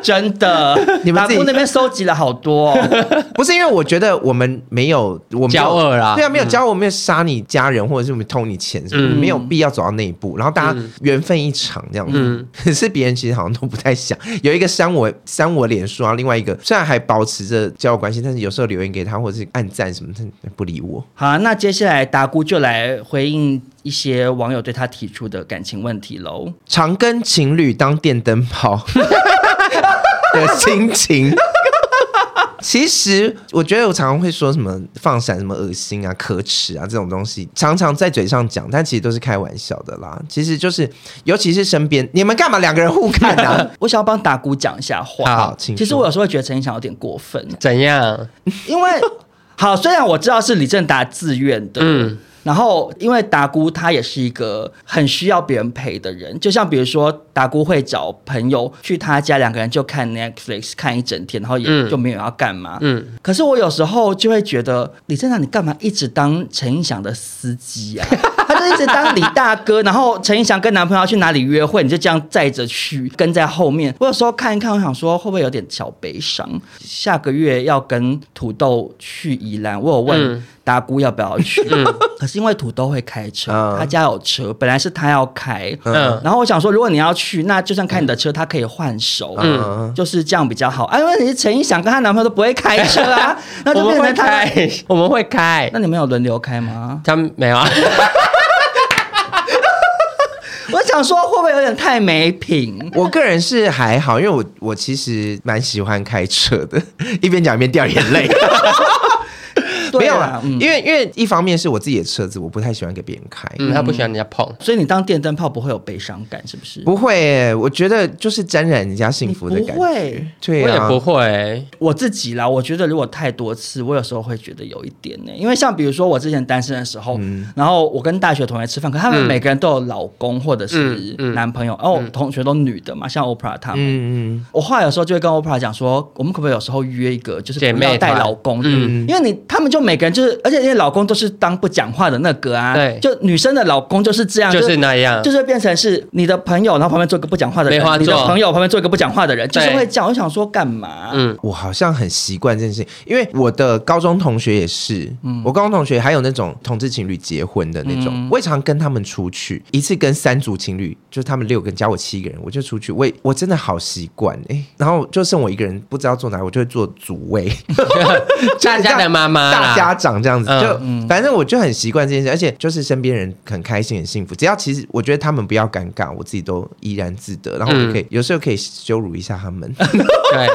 真的，你们那边收集了好多，哦，不是因为我觉得我们没有我们交恶啊，对啊，没有交恶，我没有杀你家人，或者是我们偷你钱，嗯、没有必要走到那一步。然后大家缘分一场这样子，嗯、可是别人其实好像都不太想。有一个删我删我脸书啊，另外一个虽然还保持着交友关系，但是有时候留言给他或者是按赞什么，他不理我。好，啊，那接下来达姑就来回应一些网友对他提出的感情问题喽。常跟情侣当电灯泡。的心情，其实我觉得我常常会说什么放闪、什么恶心啊、可耻啊这种东西，常常在嘴上讲，但其实都是开玩笑的啦。其实就是，尤其是身边，你们干嘛两个人互看呢、啊？我想要帮打鼓讲一下话。好，请其实我有时候会觉得陈意翔有点过分。怎样？因为好，虽然我知道是李正达自愿的，嗯。然后，因为达姑她也是一个很需要别人陪的人，就像比如说达姑会找朋友去她家，两个人就看 Netflix 看一整天，然后也就没有要干嘛。嗯。可是我有时候就会觉得，李正达你干嘛一直当陈胤翔的司机啊？他就一直当李大哥，然后陈胤翔跟男朋友要去哪里约会，你就这样载着去，跟在后面。我有时候看一看，我想说会不会有点小悲伤？下个月要跟土豆去宜兰，我有问。嗯达姑要不要去？嗯、可是因为土豆会开车，嗯、他家有车，本来是他要开。嗯，然后我想说，如果你要去，那就算开你的车，他可以换手，嗯，就是这样比较好。啊，因为你是陈胤翔跟她男朋友都不会开车啊，那就变成他 我们会开。那你们有轮流开吗？他们没有啊。我想说，会不会有点太没品？我个人是还好，因为我我其实蛮喜欢开车的，一边讲一边掉眼泪。没有啦，嗯、因为因为一方面是我自己的车子，我不太喜欢给别人开，嗯，他不喜欢人家碰，所以你当电灯泡不会有悲伤感，是不是？不会、欸，我觉得就是沾染人家幸福的感觉。不会，对、啊，我也不会。我自己啦，我觉得如果太多次，我有时候会觉得有一点呢、欸。因为像比如说我之前单身的时候，嗯、然后我跟大学同学吃饭，可他们每个人都有老公或者是男朋友，哦，同学都女的嘛，像 Oprah 他们，嗯嗯，我后来有时候就会跟 Oprah 讲说，我们可不可以有时候约一个，就是不要带老公，嗯，因为你他们就每个人就是，而且。因为老公都是当不讲话的那个啊，对，就女生的老公就是这样，就是那样，就是变成是你的朋友，然后旁边做一个不讲话的人，你的朋友旁边做一个不讲话的人，就是会讲。我想说干嘛？嗯，我好像很习惯这件事情，因为我的高中同学也是，嗯，我高中同学还有那种同志情侣结婚的那种，我也常跟他们出去，一次跟三组情侣，就是他们六个人加我七个人，我就出去，我我真的好习惯哎，然后就剩我一个人不知道坐哪，我就会坐主位，大家的妈妈，大家长这样子。就反正我就很习惯这件事，而且就是身边人很开心很幸福，只要其实我觉得他们不要尴尬，我自己都怡然自得，然后我就可以、嗯、有时候可以羞辱一下他们。对，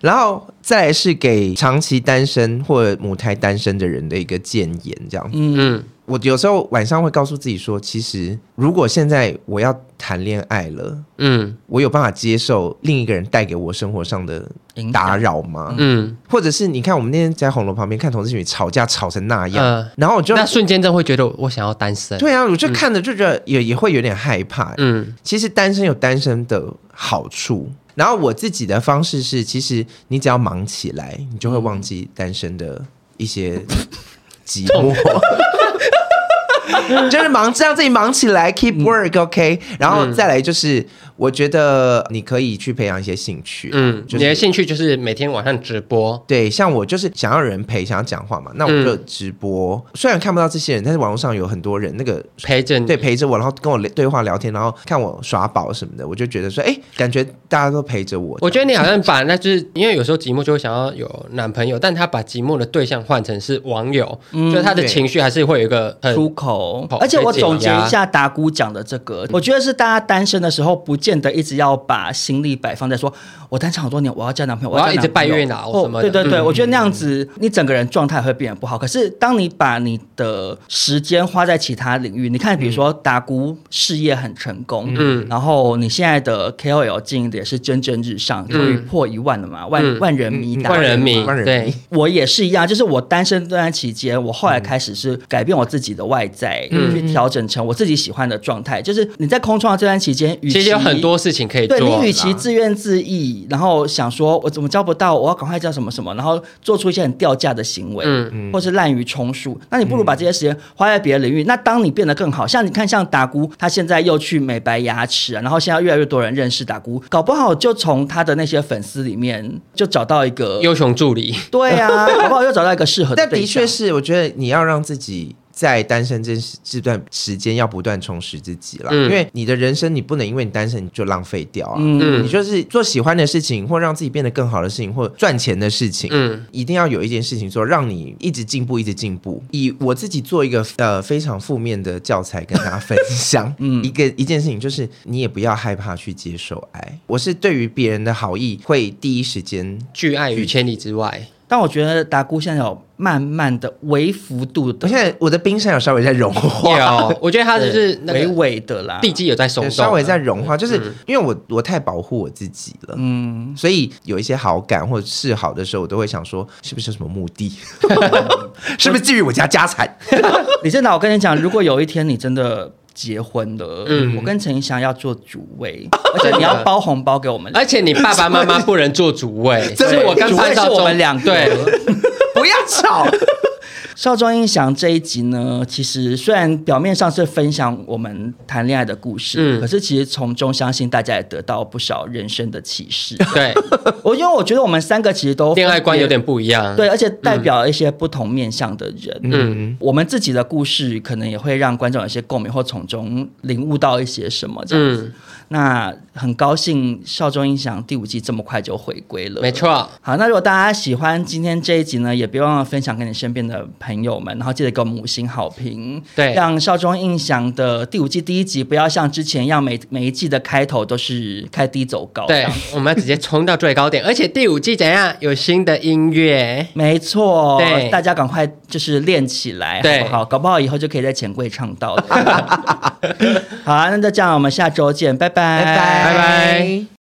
然后再来是给长期单身或者母胎单身的人的一个建言，这样子。嗯。我有时候晚上会告诉自己说，其实如果现在我要谈恋爱了，嗯，我有办法接受另一个人带给我生活上的打扰吗？嗯，或者是你看我们那天在红楼旁边看同志情侣吵架吵成那样，呃、然后我就那瞬间真会觉得我想要单身。对啊，我就看着就觉得也也会有点害怕。嗯，其实单身有单身的好处，然后我自己的方式是，其实你只要忙起来，你就会忘记单身的一些 寂寞。就是忙，这样自己忙起来，keep work，OK，、okay? 然后再来就是。我觉得你可以去培养一些兴趣，嗯，就是、你的兴趣就是每天晚上直播，对，像我就是想要人陪，想要讲话嘛，那我就直播。嗯、虽然看不到这些人，但是网络上有很多人，那个陪着你，对，陪着我，然后跟我对话聊天，然后看我耍宝什么的，我就觉得说，哎，感觉大家都陪着我。我觉得你好像把那就是因为有时候寂寞就会想要有男朋友，但他把寂寞的对象换成是网友，嗯、就他的情绪还是会有一个出口。而且我总结一下达姑讲的这个，我觉得是大家单身的时候不见得一直要把心力摆放在说，我单身好多年，我要交男朋友，我要，我要一直拜月老什么的。对对对，嗯、我觉得那样子你整个人状态会变得不好。可是当你把你的时间花在其他领域，你看，比如说打鼓事业很成功，嗯，然后你现在的 KOL 经营的也是蒸蒸日上，终于、嗯、破一万了嘛，万、嗯、万人迷，万人迷，对，我也是一样，就是我单身这段期间，我后来开始是改变我自己的外在，嗯、去调整成我自己喜欢的状态。就是你在空窗这段期间，与其实有很多事情可以做。对，你与其自怨自艾，然后想说我怎么交不到，我要赶快交什么什么，然后做出一些很掉价的行为，嗯嗯，或是滥竽充数，那你不如把这些时间花在别的领域。嗯、那当你变得更好，像你看，像达姑，他现在又去美白牙齿啊，然后现在越来越多人认识达姑，搞不好就从他的那些粉丝里面就找到一个优雄助理。对啊，搞不好又找到一个适合的。但的确是，我觉得你要让自己。在单身这这段时间，要不断充实自己了，嗯、因为你的人生你不能因为你单身你就浪费掉啊！嗯、你就是做喜欢的事情，或让自己变得更好的事情，或赚钱的事情，嗯，一定要有一件事情做，让你一直进步，一直进步。以我自己做一个呃非常负面的教材跟大家分享，嗯，一个一件事情就是你也不要害怕去接受爱。我是对于别人的好意会第一时间拒爱于千里之外。但我觉得达姑现在有慢慢的微幅度的，我现在我的冰山有稍微在融化，有，我觉得它就是微微的啦，地基有在松动，稍微在融化，就是因为我我太保护我自己了，嗯，所以有一些好感或者示好的时候，我都会想说，是不是有什么目的？是不是觊觎我家家产？李正导，我跟你讲，如果有一天你真的。结婚了，嗯，我跟陈沂翔要做主位，而且你要包红包给我们，而且你爸爸妈妈不能做主位，这是我跟潘少忠两个，对，不要吵。少中印象这一集呢，其实虽然表面上是分享我们谈恋爱的故事，嗯，可是其实从中相信大家也得到不少人生的启示。对，我因为我觉得我们三个其实都恋爱观有点不一样，对，而且代表一些不同面向的人。嗯，我们自己的故事可能也会让观众有些共鸣，或从中领悟到一些什么这样子。嗯那很高兴少中印象第五季这么快就回归了，没错。好，那如果大家喜欢今天这一集呢，也别忘了分享给你身边的朋友们，然后记得给我们五星好评，对，让少中印象的第五季第一集不要像之前一样，每每一季的开头都是开低走高，对，我们要直接冲到最高点，而且第五季怎样有新的音乐，没错，对，大家赶快就是练起来，对，好不好？搞不好以后就可以在钱柜唱到了。好啊，那就这样，我们下周见，拜拜。拜拜。拜拜。